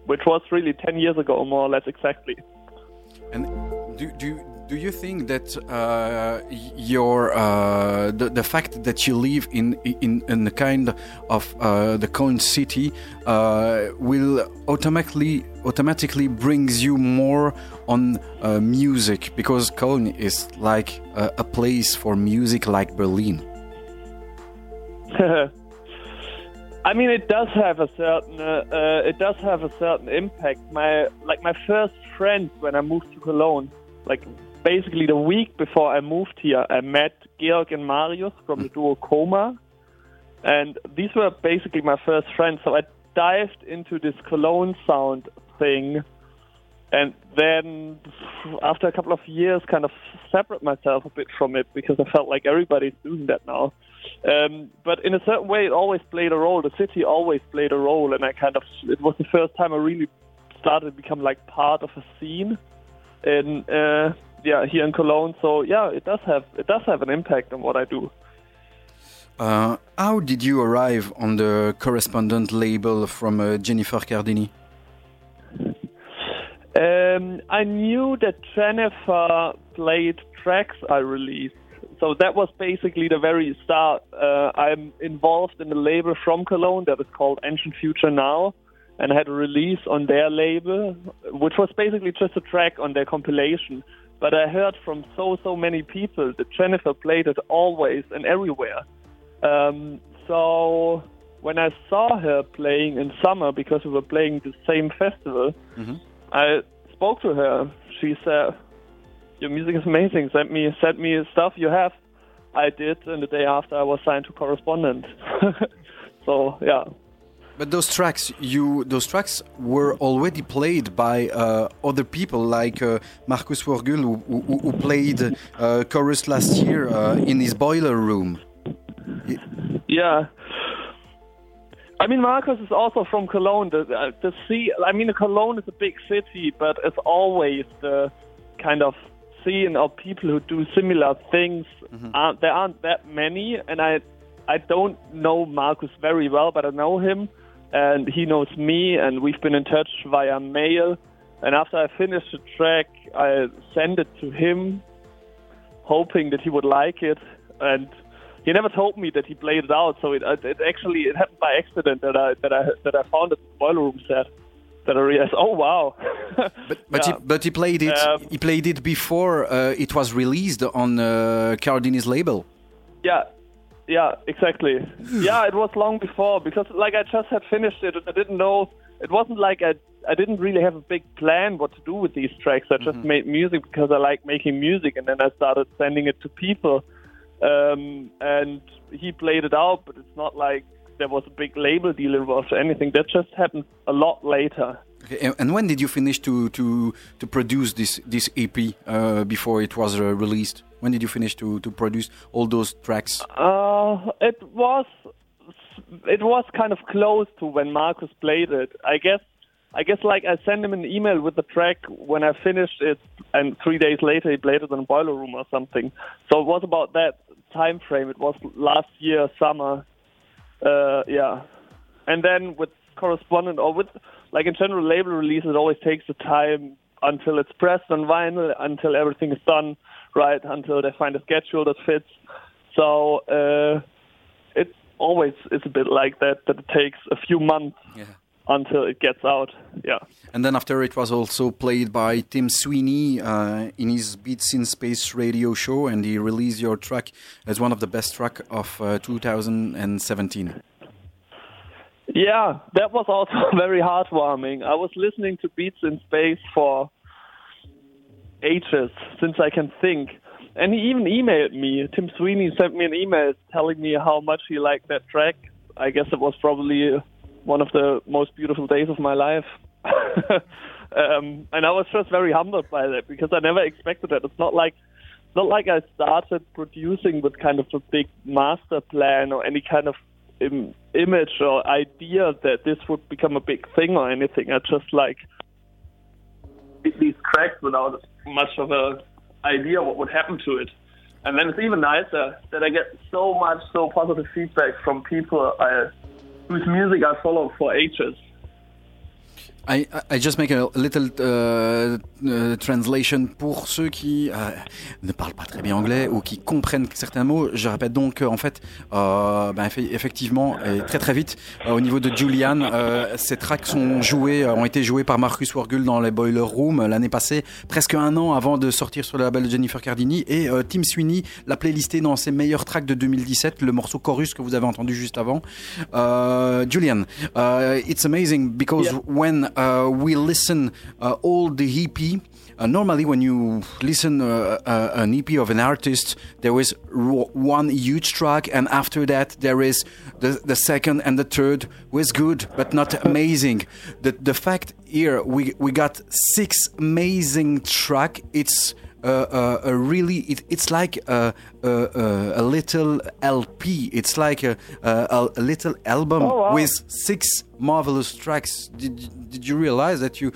which was really ten years ago, more or less exactly. And do do do you think that uh, your uh, the the fact that you live in in in a kind of uh, the Cologne city uh, will automatically automatically brings you more on uh, music because Cologne is like a, a place for music like Berlin. I mean, it does have a certain uh, uh, it does have a certain impact. My like my first friends when I moved to Cologne, like basically the week before I moved here, I met Georg and Marius from the duo Coma, and these were basically my first friends. So I dived into this Cologne sound thing, and then after a couple of years, kind of separate myself a bit from it because I felt like everybody's doing that now. Um, but in a certain way, it always played a role. The city always played a role, and I kind of it was the first time I really started to become like part of a scene, in uh, yeah here in Cologne. So yeah, it does have it does have an impact on what I do. Uh, how did you arrive on the correspondent label from uh, Jennifer Cardini? Um, I knew that Jennifer played tracks I released. So that was basically the very start. Uh, I'm involved in a label from Cologne that is called Ancient Future Now, and I had a release on their label, which was basically just a track on their compilation. But I heard from so, so many people that Jennifer played it always and everywhere. Um, so when I saw her playing in summer, because we were playing the same festival, I spoke to her. She said, "Your music is amazing. Send me, send me stuff you have." I did, and the day after, I was signed to correspondent. so yeah, But those tracks, you those tracks were already played by uh, other people, like uh, Marcus Worgul, who, who, who played uh, chorus last year uh, in his boiler room. yeah. I mean, Marcus is also from Cologne. The, the sea. I mean, Cologne is a big city, but it's always the kind of scene of people who do similar things. Uh, there aren't that many, and I, I don't know Marcus very well, but I know him, and he knows me, and we've been in touch via mail. And after I finished the track, I sent it to him, hoping that he would like it, and he never told me that he played it out. So it, it actually it happened by accident that I that I that I found it boiler room set. That I realized, oh wow. But but, Yeah. he, but he played it. Um, he played it before uh, it was released on uh, Cardini's label. Yeah, yeah, exactly. yeah, it was long before because like I just had finished it and I didn't know. It wasn't like I I didn't really have a big plan what to do with these tracks. I just made music because I like making music, and then I started sending it to people. Um, and he played it out, but it's not like there was a big label deal involved or anything. That just happened a lot later. Okay, and- when did you finish to to to produce this this EP uh, before it was uh, released? When did you finish to to produce all those tracks? Uh, it was it was kind of close to when Marcus played it. I guess I guess like I sent him an email with the track when I finished it, and three days later he played it in Boiler Room or something. So it was about that time frame. It was last year summer. Uh, yeah, and then with correspondent or with like in general label release, it always takes the time until it's pressed on vinyl, until everything is done right, until they find a schedule that fits. So uh, it always is a bit like that. That it takes a few months Yeah. Until it gets out. Yeah. And then after it was also played by Tim Sweeney uh, in his Beats in Space radio show, and he released your track as one of the best track of uh, 2017. Yeah, that was also very heartwarming. I was listening to Beats in Space for ages, since I can think. And he even emailed me. Tim Sweeney sent me an email telling me how much he liked that track. I guess it was probably one of the most beautiful days of my life. um, and I was just very humbled by that because I never expected that. It's not like not like I started producing with kind of a big master plan or any kind of Im- image or idea that this would become a big thing or anything. I just like these tracks without much of a idea what would happen to it. And then it's even nicer that I get so much so positive feedback from people I, whose music I follow for ages. I, I just make a little uh, uh, translation pour ceux qui euh, ne parlent pas très bien anglais ou qui comprennent certains mots. Je répète donc qu'en fait, ben, effe- effectivement, et très très vite, au niveau de Julian, ces tracks sont joués, ont été joués par Marcus Wargul dans les Boiler Room l'année passée, presque un an avant de sortir sur le label de Jennifer Cardini. Et Tim Sweeney l'a playlisté dans ses meilleurs tracks de 2017, le morceau Chorus que vous avez entendu juste avant. Uh, Julian, uh, it's amazing because Yeah. when uh, we listen uh, all the EP, uh, normally when you listen an EP of an artist, there is one huge track, and after that there is the, the second and the third was good but not amazing. The the fact here we we got six amazing track. It's uh, uh, a really it, it's like a, a, a, a little LP. It's like a, a, a little album Oh, wow. with six marvelous tracks. Did did you realize that you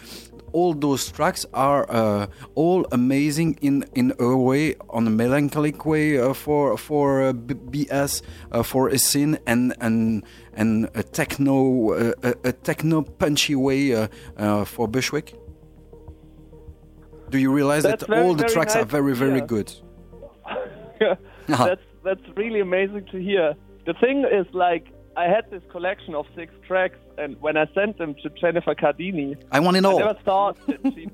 all those tracks are uh, all amazing in in a way, on a melancholic way uh, for for uh, B- BS, uh, for a scene and and and a techno uh, a, a techno punchy way uh, uh, for Bushwick. Do you realize That's that very, all the tracks are nice to very very good? Yeah, that's that's really amazing to hear. The thing is, like, I had this collection of six tracks, and when I sent them to Jennifer Cardini, I want it I never thought that she.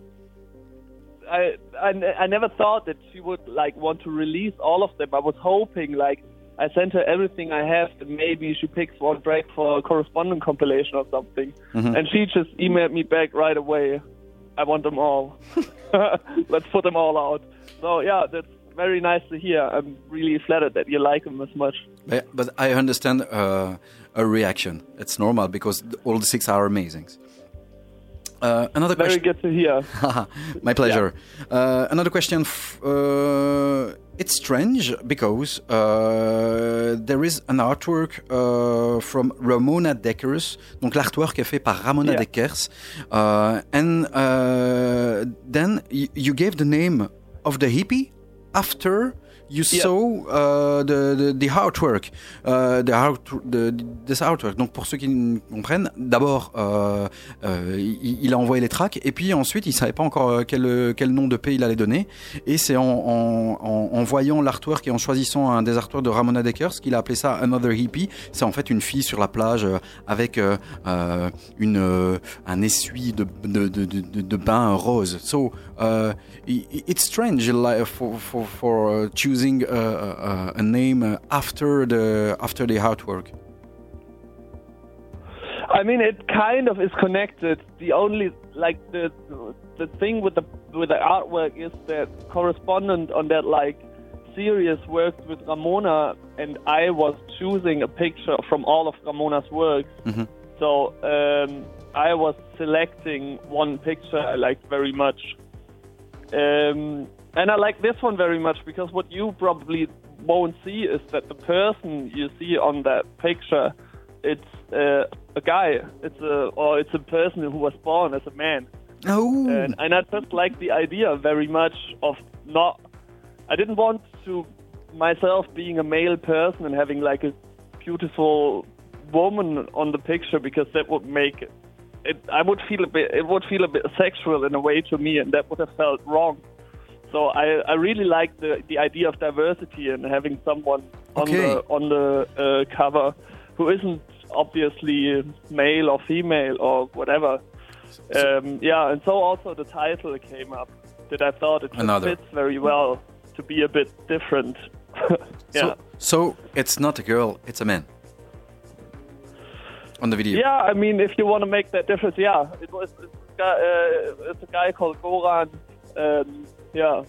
I, I I never thought that she would like want to release all of them. I was hoping like I sent her everything I have, and maybe she picks one track for a correspondent compilation or something. Mhm. And she just emailed me back right away. I want them all. Let's put them all out. So yeah, that's very nice to hear. I'm really flattered that you like them as much. But, but I understand uh, a reaction. It's normal because all the six are amazing. Uh, another Very question. good to hear. My pleasure. Uh, another question. Uh, it's strange because uh, there is an artwork uh, from Ramona Deckers. Donc l'artwork est fait par Ramona Yeah. Deckers. Uh, and uh, then you gave the name of the hippie after you Yeah. saw uh, the, the, the artwork. Uh, the art, the, this artwork. Donc pour ceux qui ne comprennent, d'abord euh, euh, il, il a envoyé les tracks et puis ensuite il savait pas encore euh, quel, quel nom de pays il allait donner. Et c'est en, en, en, en voyant l'artwork et en choisissant un des artworks de Ramona Deckers qu'il a appelé ça Another Hippie. C'est en fait une fille sur la plage euh, avec euh, euh, une, euh, un essuie de, de, de, de, de bain rose. So uh, it's strange like, for, for, for uh, choosing a, a, a name uh, after the after the artwork. I mean, it kind of is connected. The only like the the thing with the with the artwork is that correspondent on that like series worked with Ramona, and I was choosing a picture from all of Ramona's works. Mhm. So um, I was selecting one picture I liked very much, um, and I like this one very much because what you probably won't see is that the person you see on that picture, it's uh, a guy. It's a or it's a person who was born as a man. Oh, And, and I just like the idea very much of not. I didn't want to myself being a male person and having like a beautiful woman on the picture because that would make it. it I would feel a bit. It would feel a bit sexual in a way to me, and that would have felt wrong. So I, I really like the the idea of diversity and having someone on Okay. the on the uh, cover who isn't obviously male or female or whatever. Um, yeah, and so also the title came up that I thought it fits very well to be a bit different. yeah. so, so it's not a girl, it's a man. On the video. yeah, I mean, if you want to make that difference, yeah, it was it's a guy, uh, it's a guy called Goran, um, yeah,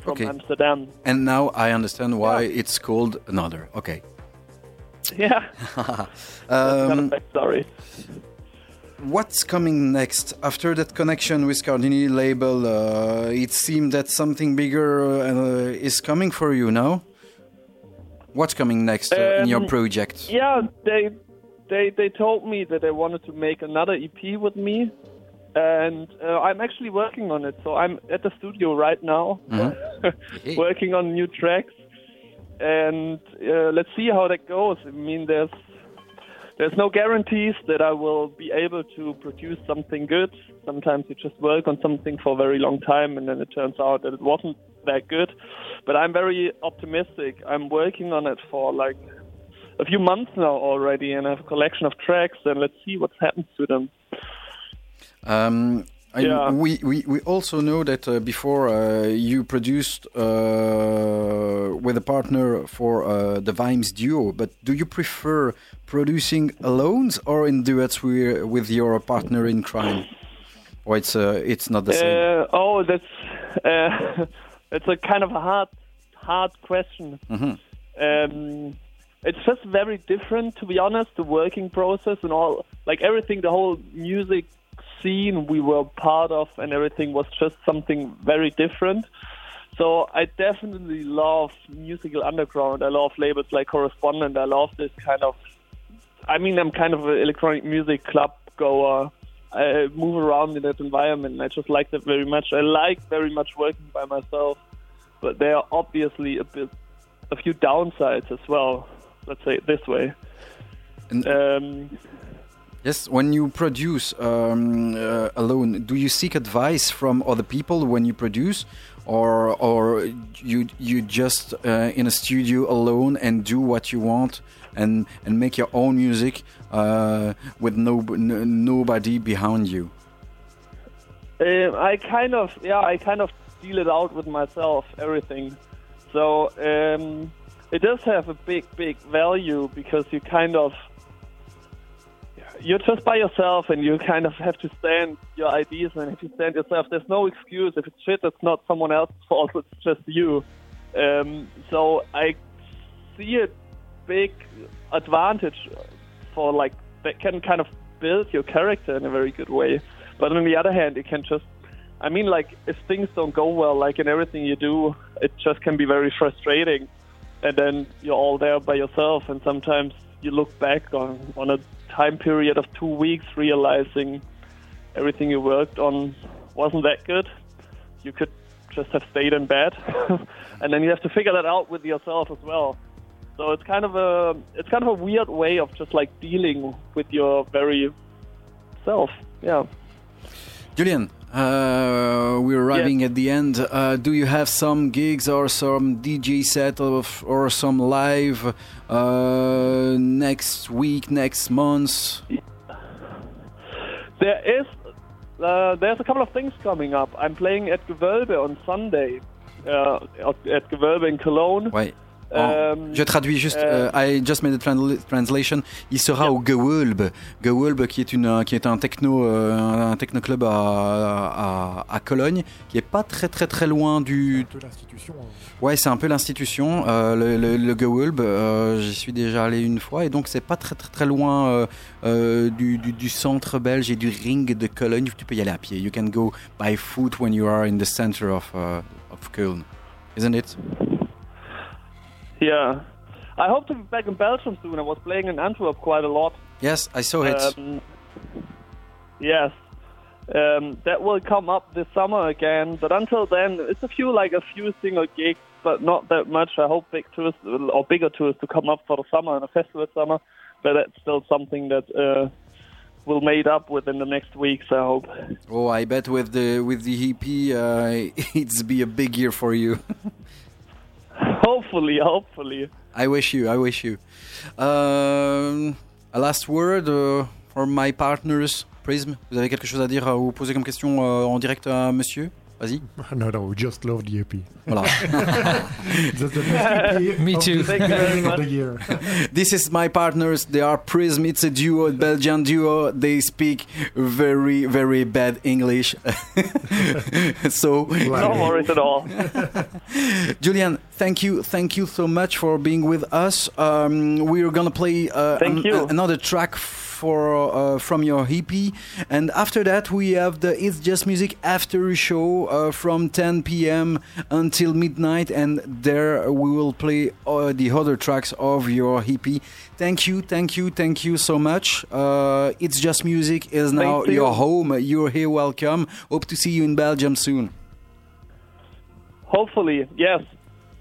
from Okay. Amsterdam. And now I understand why Yeah. it's called another. Okay. Yeah, kind Um, of backstory. What's coming next after that connection with Cardini label? Uh, it seemed that something bigger uh, is coming for you now. What's coming next uh, in your Um, project? Yeah, they they they told me that they wanted to make another EP with me, and uh, I'm actually working on it. So I'm at the studio right now, Hey. working on new tracks, and uh, let's see how that goes. I mean, there's there's no guarantees that I will be able to produce something good. Sometimes you just work on something for a very long time, and then it turns out that it wasn't that good. But I'm very optimistic. I'm working on it for like a few months now already, and I have a collection of tracks, and let's see what happens to them. Um, Yeah. we, we, we also know that uh, before uh, you produced uh, with a partner for uh, the Vimes duo, but do you prefer producing alone or in duets wi- with your partner in crime? Or it's uh, it's not the same. Uh, oh, that's uh, that's a kind of a hard hard question. Mhm. Um, it's just very different, to be honest. The working process and all, like everything, the whole music scene we were part of, and everything was just something very different. So I definitely love musical underground. I love labels like Correspondent. I love this kind of. I mean, I'm kind of an electronic music club goer. I move around in that environment, and I just like that very much. I like very much working by myself, but there are obviously a bit, a few downsides as well. Let's say it this way. And- Um, Yes, when you produce um, uh, alone, do you seek advice from other people when you produce, or or you you just uh, in a studio alone and do what you want and and make your own music uh, with no, no nobody behind you? Um, I kind of, yeah, I kind of deal it out with myself, everything. So um, it does have a big, big value because you kind of, you're just by yourself and you kind of have to stand your ideas and if you stand yourself, there's no excuse. If it's shit, it's not someone else's fault, it's just you. Um, so I see a big advantage for like that can kind of build your character in a very good way. But on the other hand, it can just, I mean, like if things don't go well, like in everything you do, it just can be very frustrating. And then you're all there by yourself, and sometimes you look back on on a time period of two weeks, realizing everything you worked on wasn't that good. You could just have stayed in bed, and then you have to figure that out with yourself as well. So it's kind of a it's kind of a weird way of just like dealing with your very self. Yeah. Julian, uh, we're arriving at the end. Uh, do you have some gigs or some DJ set of, or some live uh, next week, next month? There is uh, there's a couple of things coming up. I'm playing at Gewölbe on Sunday. Uh, at Gewölbe in Cologne. Ouais. En- Um, je traduis juste. euh, euh, I just made the transla- translation. Il sera au Gewölbe. Gewölbe, qui est une, euh, qui est un techno, euh, un techno club à, à, à Cologne, qui est pas très très très loin du. De l'institution. hein. Ouais, c'est un peu l'institution. euh, le, le, le Gewölbe, euh, j'y suis déjà allé une fois, et donc c'est pas très très très loin euh, euh, du, du, du centre belge et du ring de Cologne. Tu peux y aller à pied. You can go by foot when you are in the center of uh, of Cologne, isn't it? Yeah. I hope to be back in Belgium soon. I was playing in Antwerp quite a lot. Yes, I saw it. Um, yes. Um, that will come up this summer again, but until then, it's a few like a few single gigs, but not that much. I hope big tours or bigger tours to come up for the summer and a festival summer, but that's still something that uh, will made up within the next weeks. I hope. Oh, I bet with the with the EP, uh, it's be a big year for you. Hopefully, hopefully. I wish you. I wish you. Um, a last word uh, my partners, Prism. Vous avez quelque chose à dire ou poser comme question euh, en direct à Monsieur? Vas-y. No, no, we just love the EP. Voilà. That's the best EP Me of too. the- Thank you very of much. the year. this is my partners. They are Prism. It's a duo, Belgian duo. They speak very, very bad English. so, No worries at all. Julian, thank you, thank you so much for being with us. Um, we're gonna play uh, Thank you. another track for uh, from your EP, and after that we have the It's Just Music after show uh, from 10 p.m. until midnight, and there we will play uh, the other tracks of your EP. Thank you, thank you, thank you so much. Uh, it's Just Music is now you. your home. You're here, welcome. Hope to see you in Belgium soon. Hopefully, yes.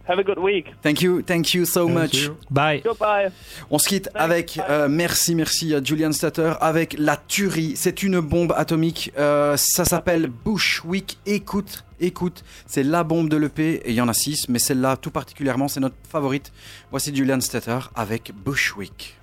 Have a good week. Thank you, thank you so Thank much. you. Bye. Goodbye. On se quitte avec euh, merci merci à Julian Statter avec la tuerie. C'est une bombe atomique. Euh, ça s'appelle Bushwick. Écoute, écoute, c'est la bombe de l'EP et il y en a six, mais celle-là tout particulièrement, c'est notre favorite. Voici Julian Statter avec Bushwick.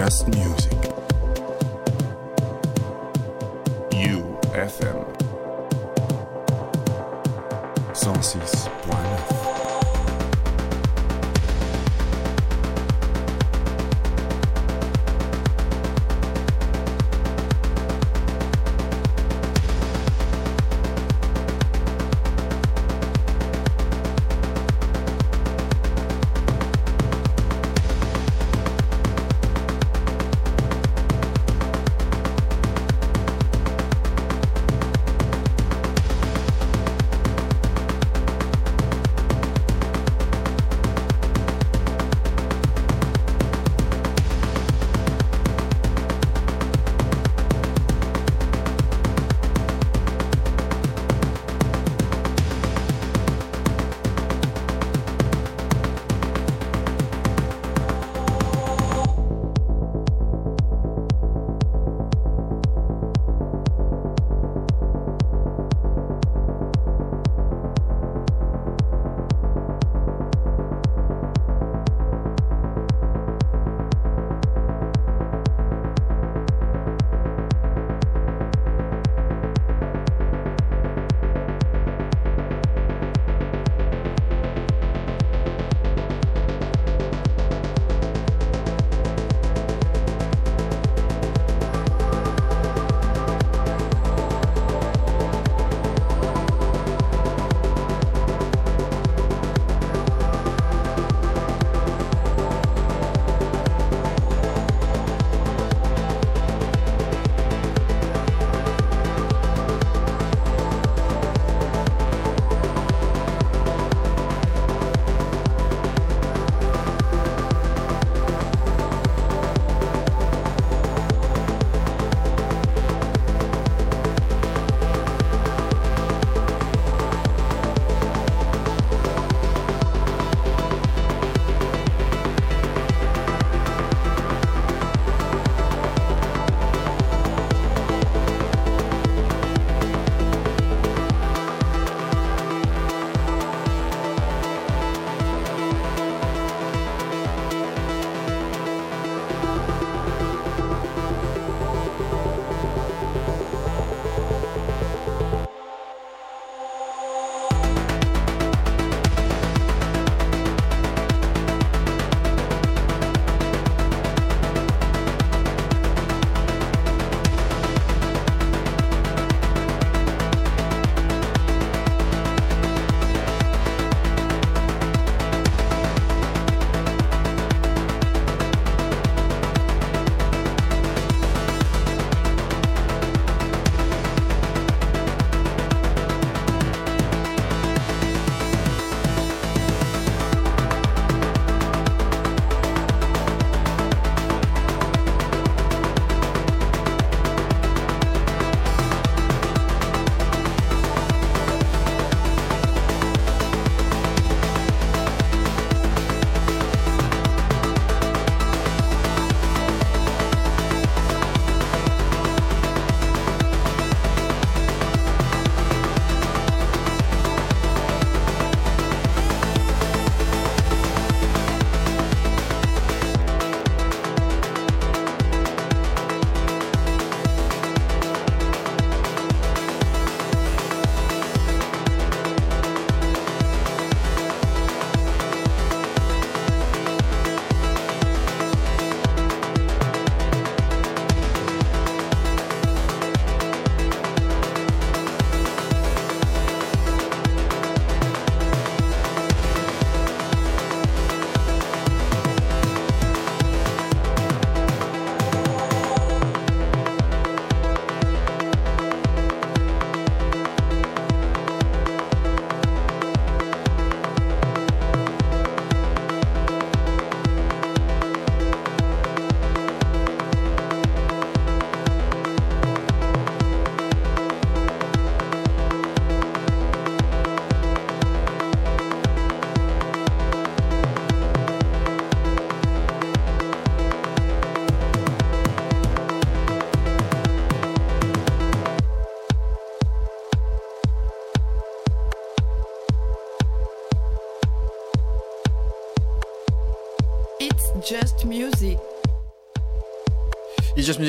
Just music.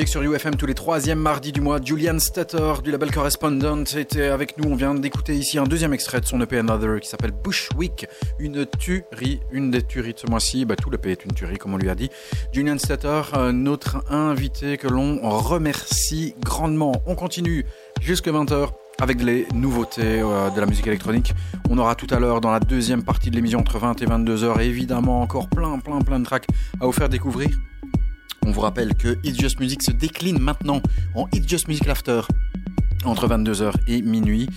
Sur UFM tous les troisièmes mardis du mois. Julian Statter du label Correspondent était avec nous. On vient d'écouter ici un deuxième extrait de son EP Another qui s'appelle Bushwick. Une tuerie, une des tueries de ce mois-ci. Bah, tout l'EP est une tuerie, comme on lui a dit. Julian Statter, euh, notre invité que l'on remercie grandement. On continue jusqu'à 20h avec les nouveautés euh, de la musique électronique. On aura tout à l'heure dans la deuxième partie de l'émission entre 20 et 22h évidemment encore plein plein plein de tracks à vous faire découvrir. On vous rappelle que It's Just Music se décline maintenant en It's Just Music After entre 22h et minuit.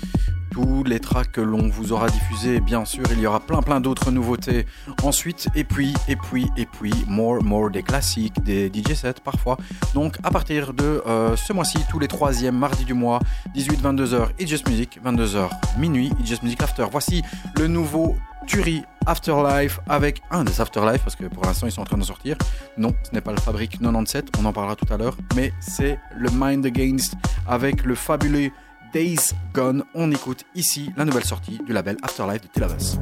Tous les tracks que l'on vous aura diffusés, bien sûr, il y aura plein plein d'autres nouveautés ensuite, et puis, et puis, et puis, more, more des classiques, des DJ sets parfois. Donc à partir de euh, ce mois-ci, tous les troisièmes mardis du mois, 18-22h, It's Just Music, 22h minuit, It's Just Music After. Voici le nouveau Turi Afterlife avec un des Afterlife parce que pour l'instant ils sont en train de sortir. Non, ce n'est pas le Fabric 97, on en parlera tout à l'heure, mais c'est le Mind Against avec le fabuleux Days Gone. On écoute ici la nouvelle sortie du label Afterlife de Telavas.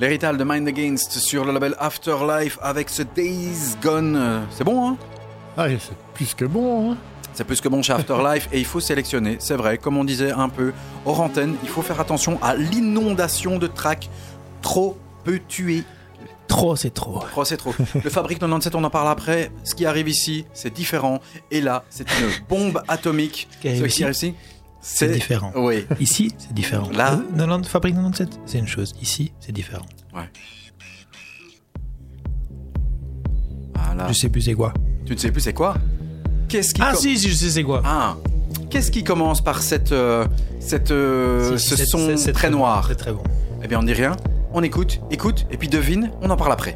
L'héritage de Mind Against sur le label Afterlife avec ce Days Gone. Euh, C'est bon, hein? Ah, c'est plus que bon. Hein? C'est plus que bon chez Afterlife et il faut sélectionner. C'est vrai, comme on disait un peu hors antenne, il faut faire attention à l'inondation de tracks. Trop peut tuer. Trop, c'est trop. Trop, c'est trop. Le Fabrique 97, on en parle après. Ce qui arrive ici, c'est différent. Et là, c'est une bombe atomique. qui arrive Ce ici, qui arrive ici, C'est différent. Oui. Ici, c'est différent. Là- Euh, 90, Fabrique 97, c'est une chose. Ici, c'est différent. Voilà. Je sais plus c'est quoi. Tu ne sais plus c'est quoi? Qu'est-ce qui Ah si, si, je sais c'est quoi. Ah. Qu'est-ce qui commence par cette, euh, cette, euh, Si, si, ce son très noir? C'est très bon. Eh bien, on dit rien. On écoute, écoute, et puis devine. On en parle après.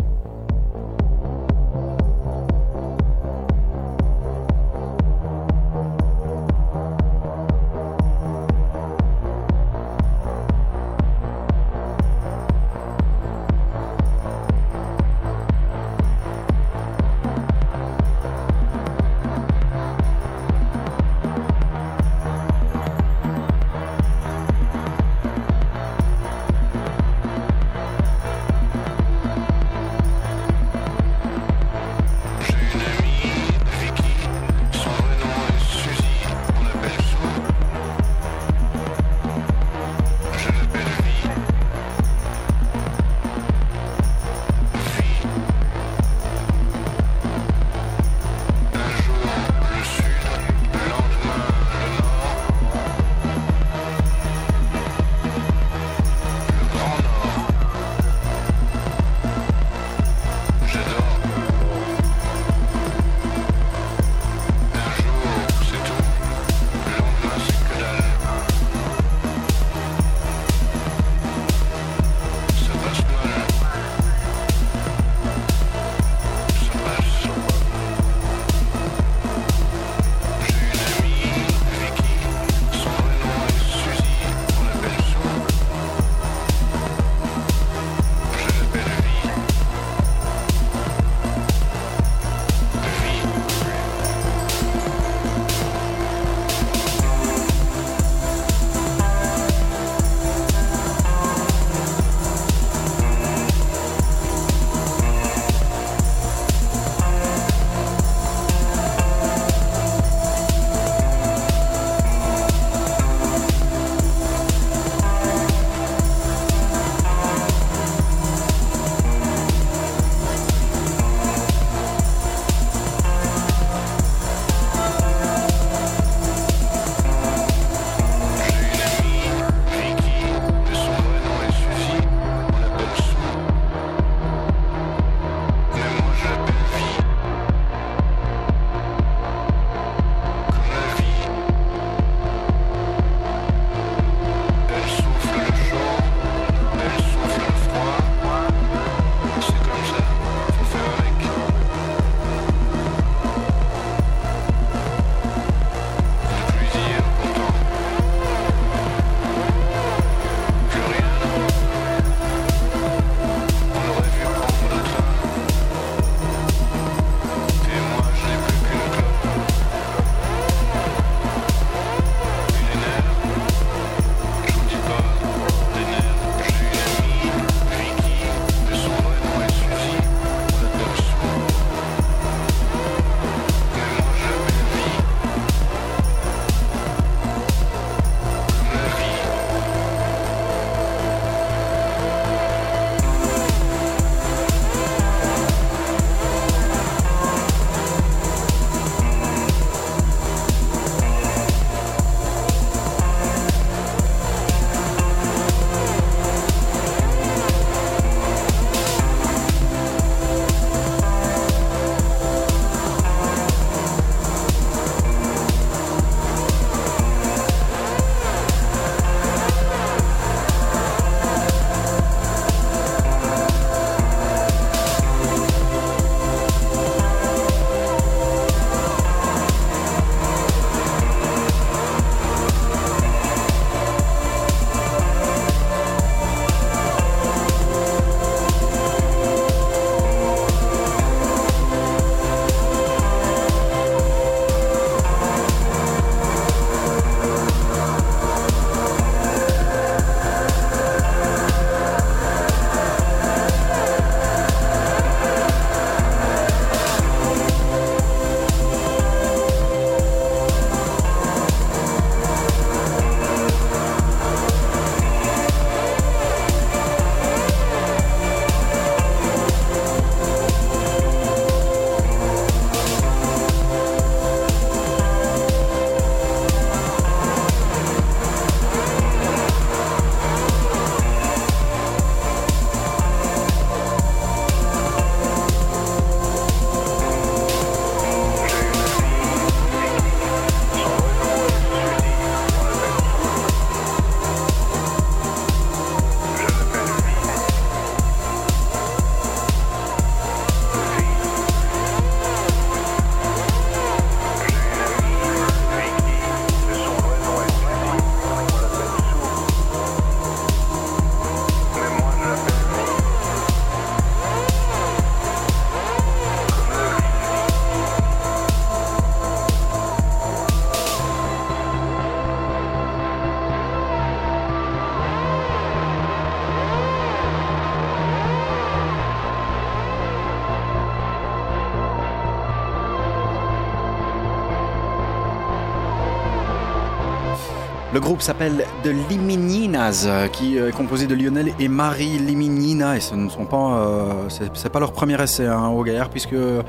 Groupe s'appelle The Limininas, euh, qui est composé de Lionel et Marie Liminina, et ce ne sont pas, euh, c'est pas leur premier essai hein, au Gaillard, puisque euh,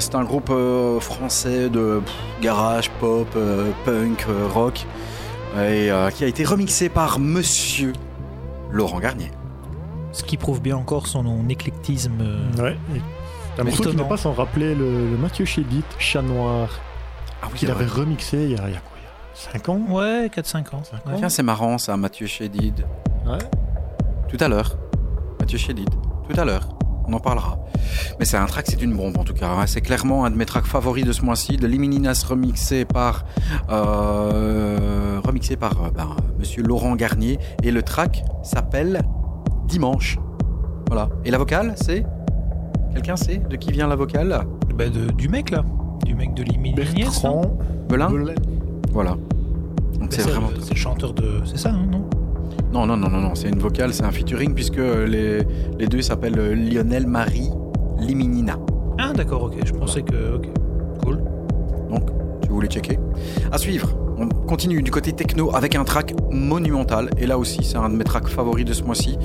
c'est un groupe euh, français de pff, garage, pop, euh, punk, euh, rock, et euh, qui a été remixé par Monsieur Laurent Garnier. Ce qui prouve bien encore son éclectisme. euh, Ouais. un morceau qui n'est pas sans rappeler le, le Mathieu Chédid, Chat Noir, Ah oui, qu'il avait remixé il y a, il y a 5 ans Ouais, 4-5 ans. Cinq ans Tiens, c'est marrant ça, Mathieu Chédid. Ouais. Tout à l'heure. Mathieu Chédid. Tout à l'heure. On en parlera. Mais c'est un track, c'est une bombe en tout cas. C'est clairement un de mes tracks favoris de ce mois-ci. De Limininas remixé par, euh, remixé par euh, ben, monsieur Laurent Garnier. Et le track s'appelle Dimanche. Voilà. Et la vocale, c'est? Quelqu'un sait de qui vient la vocale? Bah, de- du mec là. Du mec de. Bertrand Belin? Belin. Voilà. C'est vraiment. le, c'est le chanteur de. C'est ça, hein, non? Non, non, non, non, non, c'est une vocale, c'est un featuring puisque les, les deux s'appellent euh, Lionel Marie Liminina. Ah, d'accord, ok. Je pensais que. Ok. Cool. Donc, si vous voulez checker? À suivre, on continue du côté techno avec un track monumental. Et là aussi, c'est un de mes tracks favoris de ce mois-ci.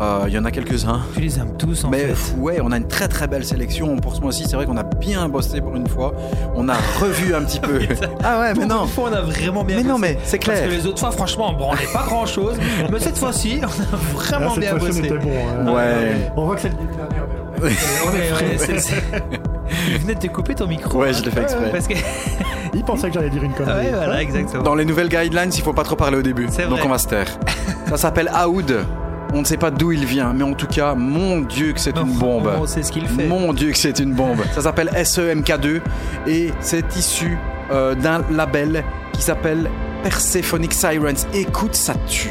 Euh, Il y en a quelques-uns. Tu les aimes tous en Mais fait. ouais, on a une très très belle sélection pour ce mois-ci. C'est vrai qu'on a bien bossé pour une fois. On a revu un petit peu. ah ouais, mais Pour non. une fois, on a vraiment bien Mais non, bossé. mais c'est Parce clair. que les autres fois, franchement, on branlait pas grand chose. mais cette fois-ci, on a vraiment cette bien on bossé. était bon. hein. Ouais. On voit que c'est le dernière. Ouais, ouais, c'est- c'est- Il venait de te couper ton micro. Ouais, hein. je l'ai fait exprès. Parce que. Il pensait que j'allais dire une connerie. Ouais, voilà, exactement. Dans les nouvelles guidelines, il faut pas trop parler au début. C'est Donc on va se taire. Ça s'appelle Aoud. On ne sait pas d'où il vient, mais en tout cas, mon Dieu que c'est une bombe. On sait ce qu'il fait. Mon Dieu que c'est une bombe. Ça s'appelle SEMK2 et c'est issu euh, d'un label qui s'appelle Persephonic Sirens. Écoute, ça tue.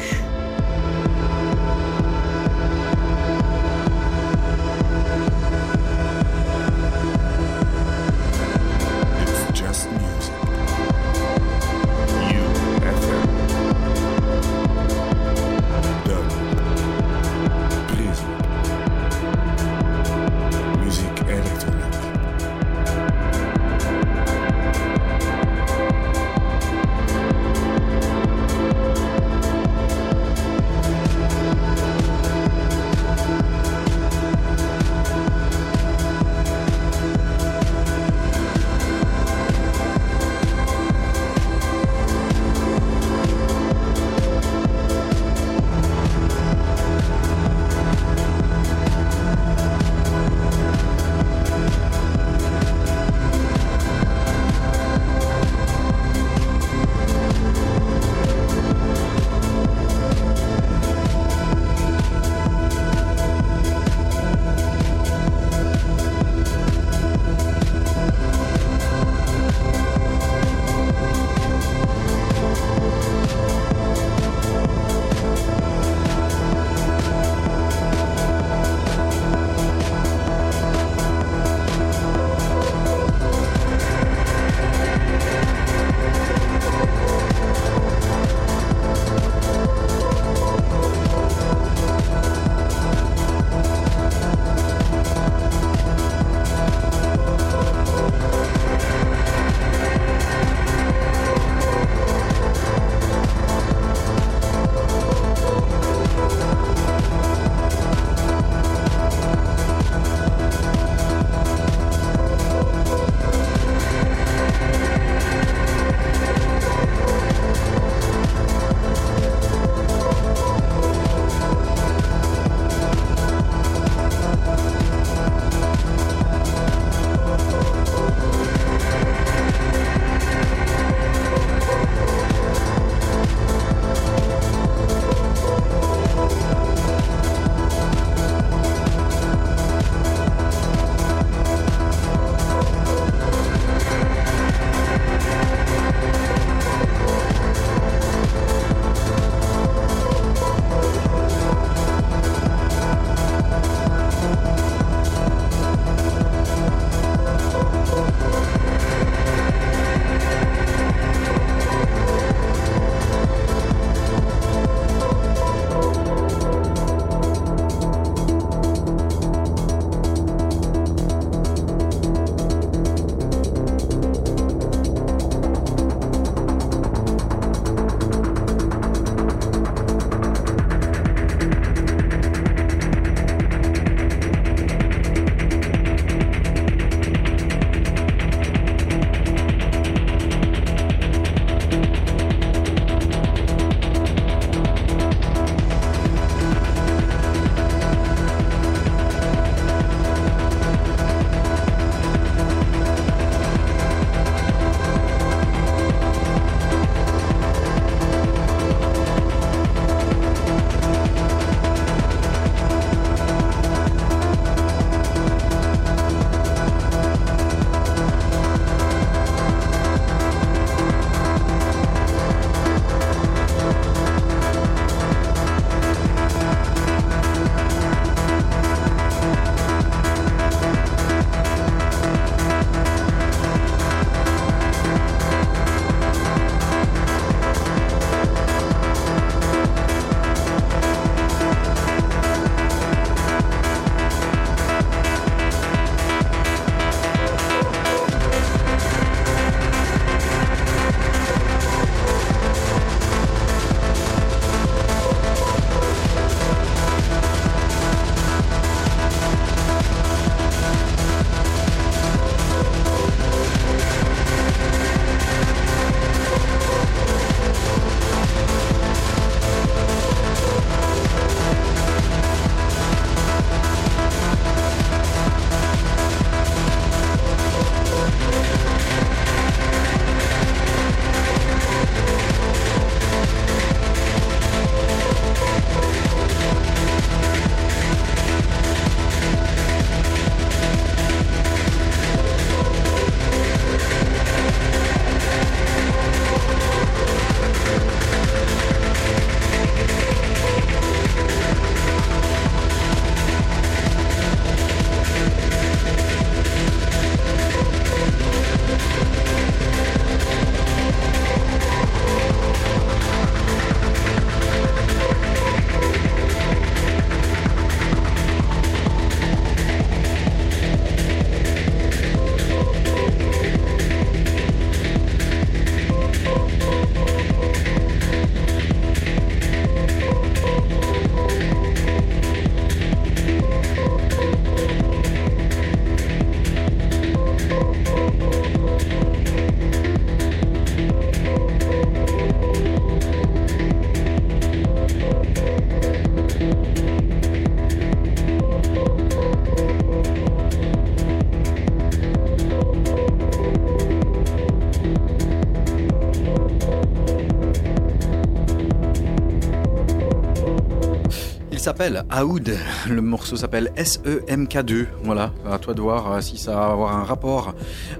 S'appelle Aoud. Le morceau s'appelle SEMK2. Voilà, à toi de voir euh, si ça va avoir un rapport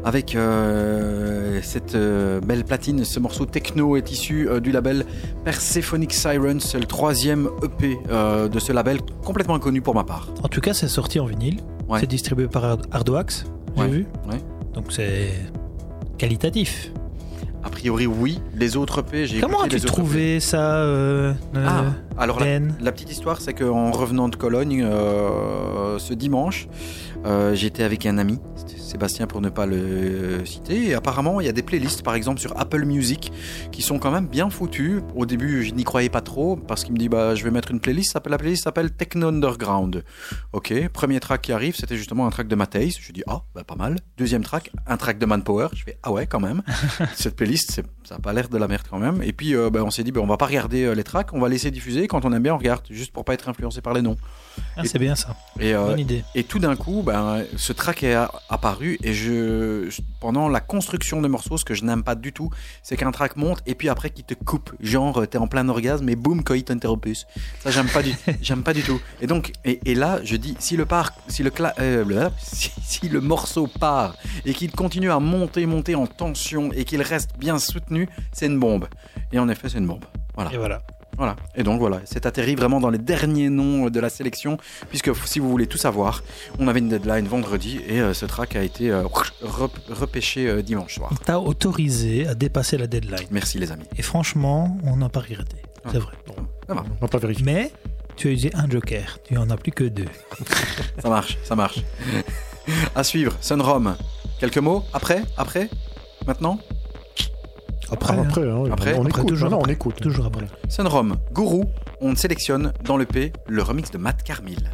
avec euh, cette euh, belle platine. Ce morceau techno est issu euh, du label Persephonic Sirens. C'est le troisième EP de ce label, complètement inconnu pour ma part. En tout cas, c'est sorti en vinyle. Ouais. C'est distribué par Hardoax, j'ai Ouais. vu. Ouais. Donc c'est qualitatif. A priori, oui. Les autres EP, j'ai Comment as-tu autres trouvé ça euh, euh, Ah, alors la, la petite histoire, c'est qu'en revenant de Cologne euh, ce dimanche, euh, j'étais avec un ami, Sébastien pour ne pas le citer, et apparemment il y a des playlists, par exemple sur Apple Music, qui sont quand même bien foutues. Au début, je n'y croyais pas trop, parce qu'il me dit bah je vais mettre une playlist, la playlist s'appelle Techno Underground. Ok, premier track qui arrive, c'était justement un track de Matthijs. Je dis ah bah pas mal. Deuxième track, un track de Manpower. Je fais ah ouais quand même. Cette playlist, c'est- ça a pas l'air de la merde quand même. Et puis euh, bah, on s'est dit bah, on va pas regarder euh, les tracks, on va laisser diffuser. Quand on aime bien, on regarde, juste pour pas être influencé par les noms. ah, c'est bien ça. Et, euh, Bonne idée. et tout d'un coup, ben, ce track est a- apparu et je, je- pendant la construction des morceaux, ce que je n'aime pas du tout, c'est qu'un track monte et puis après qu'il te coupe, genre t'es en plein orgasme et boum, coït interruptus. Ça j'aime pas du, j'aime pas du tout. Et donc, et, et là, je dis, si le part, si le cla- euh, blablabla, si, si le morceau part et qu'il continue à monter, monter en tension et qu'il reste bien soutenu, c'est une bombe. Et en effet, c'est une bombe. Voilà. Et voilà. Voilà. Et donc voilà, c'est atterri vraiment dans les derniers noms de la sélection, puisque si vous voulez tout savoir, on avait une deadline vendredi et euh, ce track a été euh, rep- repêché euh, dimanche soir. On t'a autorisé à dépasser la deadline. Merci les amis. Et franchement, on n'a pas regretté. Ah. C'est vrai. Ça va, On va pas vérifier. Mais tu as usé un joker. Tu en as plus que deux. ça marche, ça marche. à suivre, Sunrom. Quelques mots après? Après? Maintenant? Après, hein. après, hein. Après, on après, écoute. toujours Non, on après. écoute. toujours après. Sunrom, Gourou, on sélectionne dans le P le remix de Matt Carmil.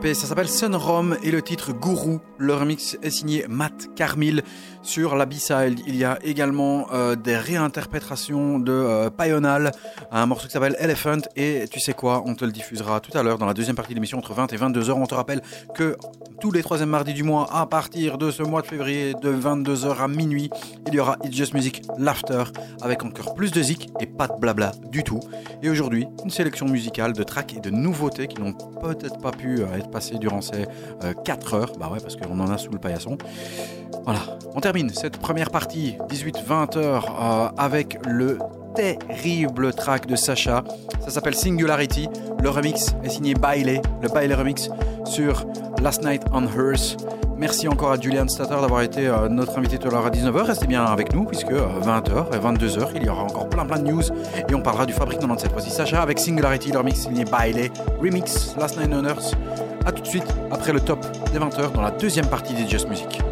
Ça s'appelle Sun Rom et le titre Guru. Le remix est signé Matt Carmil. Sur la B-side, il y a également euh, des réinterprétations de euh, un morceau qui s'appelle Elephant. Et tu sais quoi, on te le diffusera tout à l'heure dans la deuxième partie de l'émission entre 20 et 22 heures. On te rappelle que tous les troisièmes mardis du mois, à partir de ce mois de février, de 22 heures à minuit, il y aura It's Just Music Laughter avec encore plus de zik et pas de blabla du tout. Et aujourd'hui, une sélection musicale de tracks et de nouveautés qui n'ont peut-être pas pu euh, être passées durant ces 4 heures. Bah ouais, parce qu'on en a sous le paillasson. Voilà, termine cette première partie, 18-20 heures, euh, avec le terrible track de Sacha. Ça s'appelle Singularity. Le remix est signé Bailey, le Bailey remix sur Last Night on Hearth. Merci encore à Julian Statter d'avoir été euh, notre invité tout à l'heure à 19h. Restez bien avec nous puisque 20h et 22h, il y aura encore plein plein de news et on parlera du Fabrique 97. Voici Sacha avec Singularity, le remix signé Bailey, remix Last Night on Earth. A tout de suite après le top des 20h dans la deuxième partie des Just Music.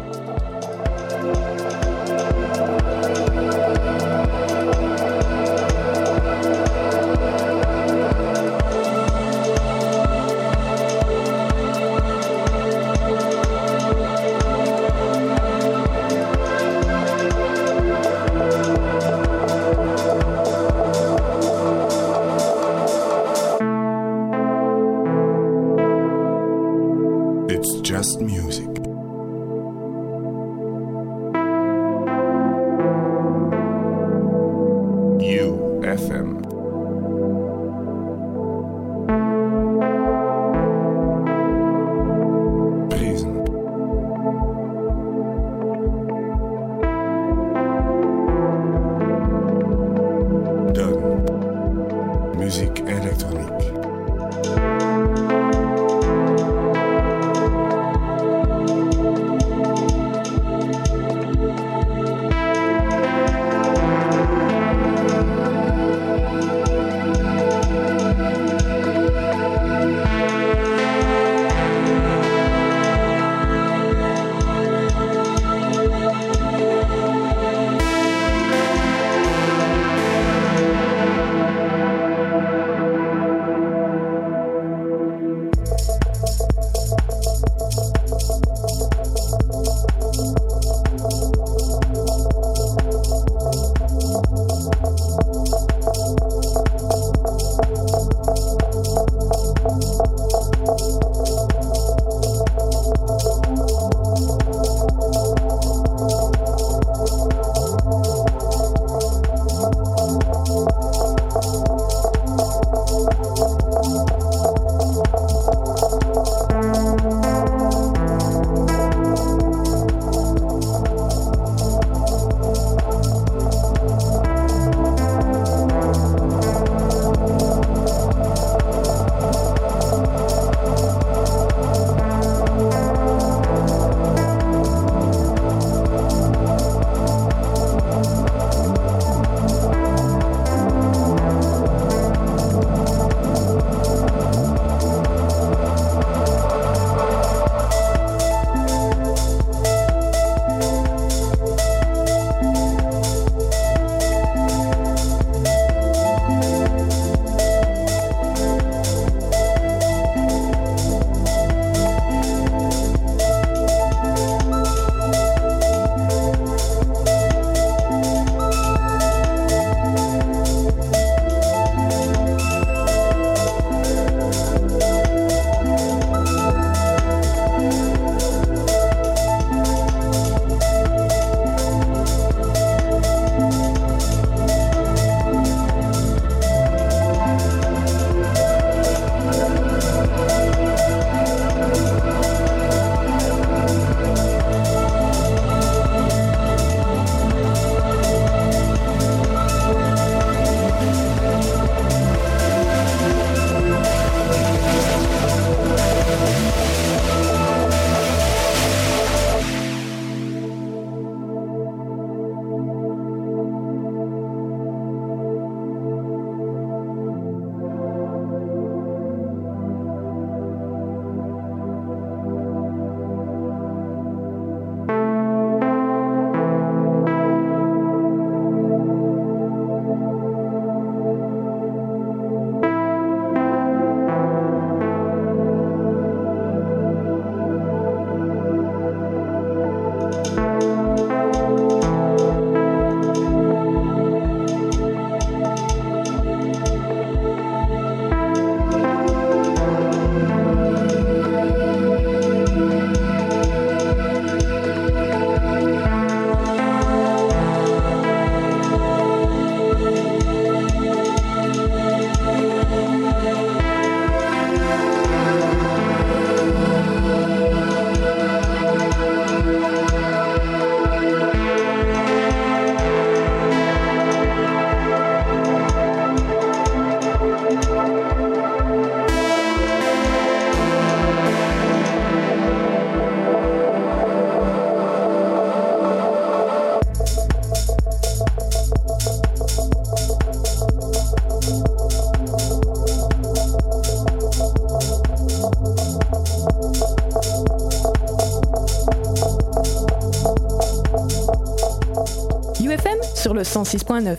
le 106.9.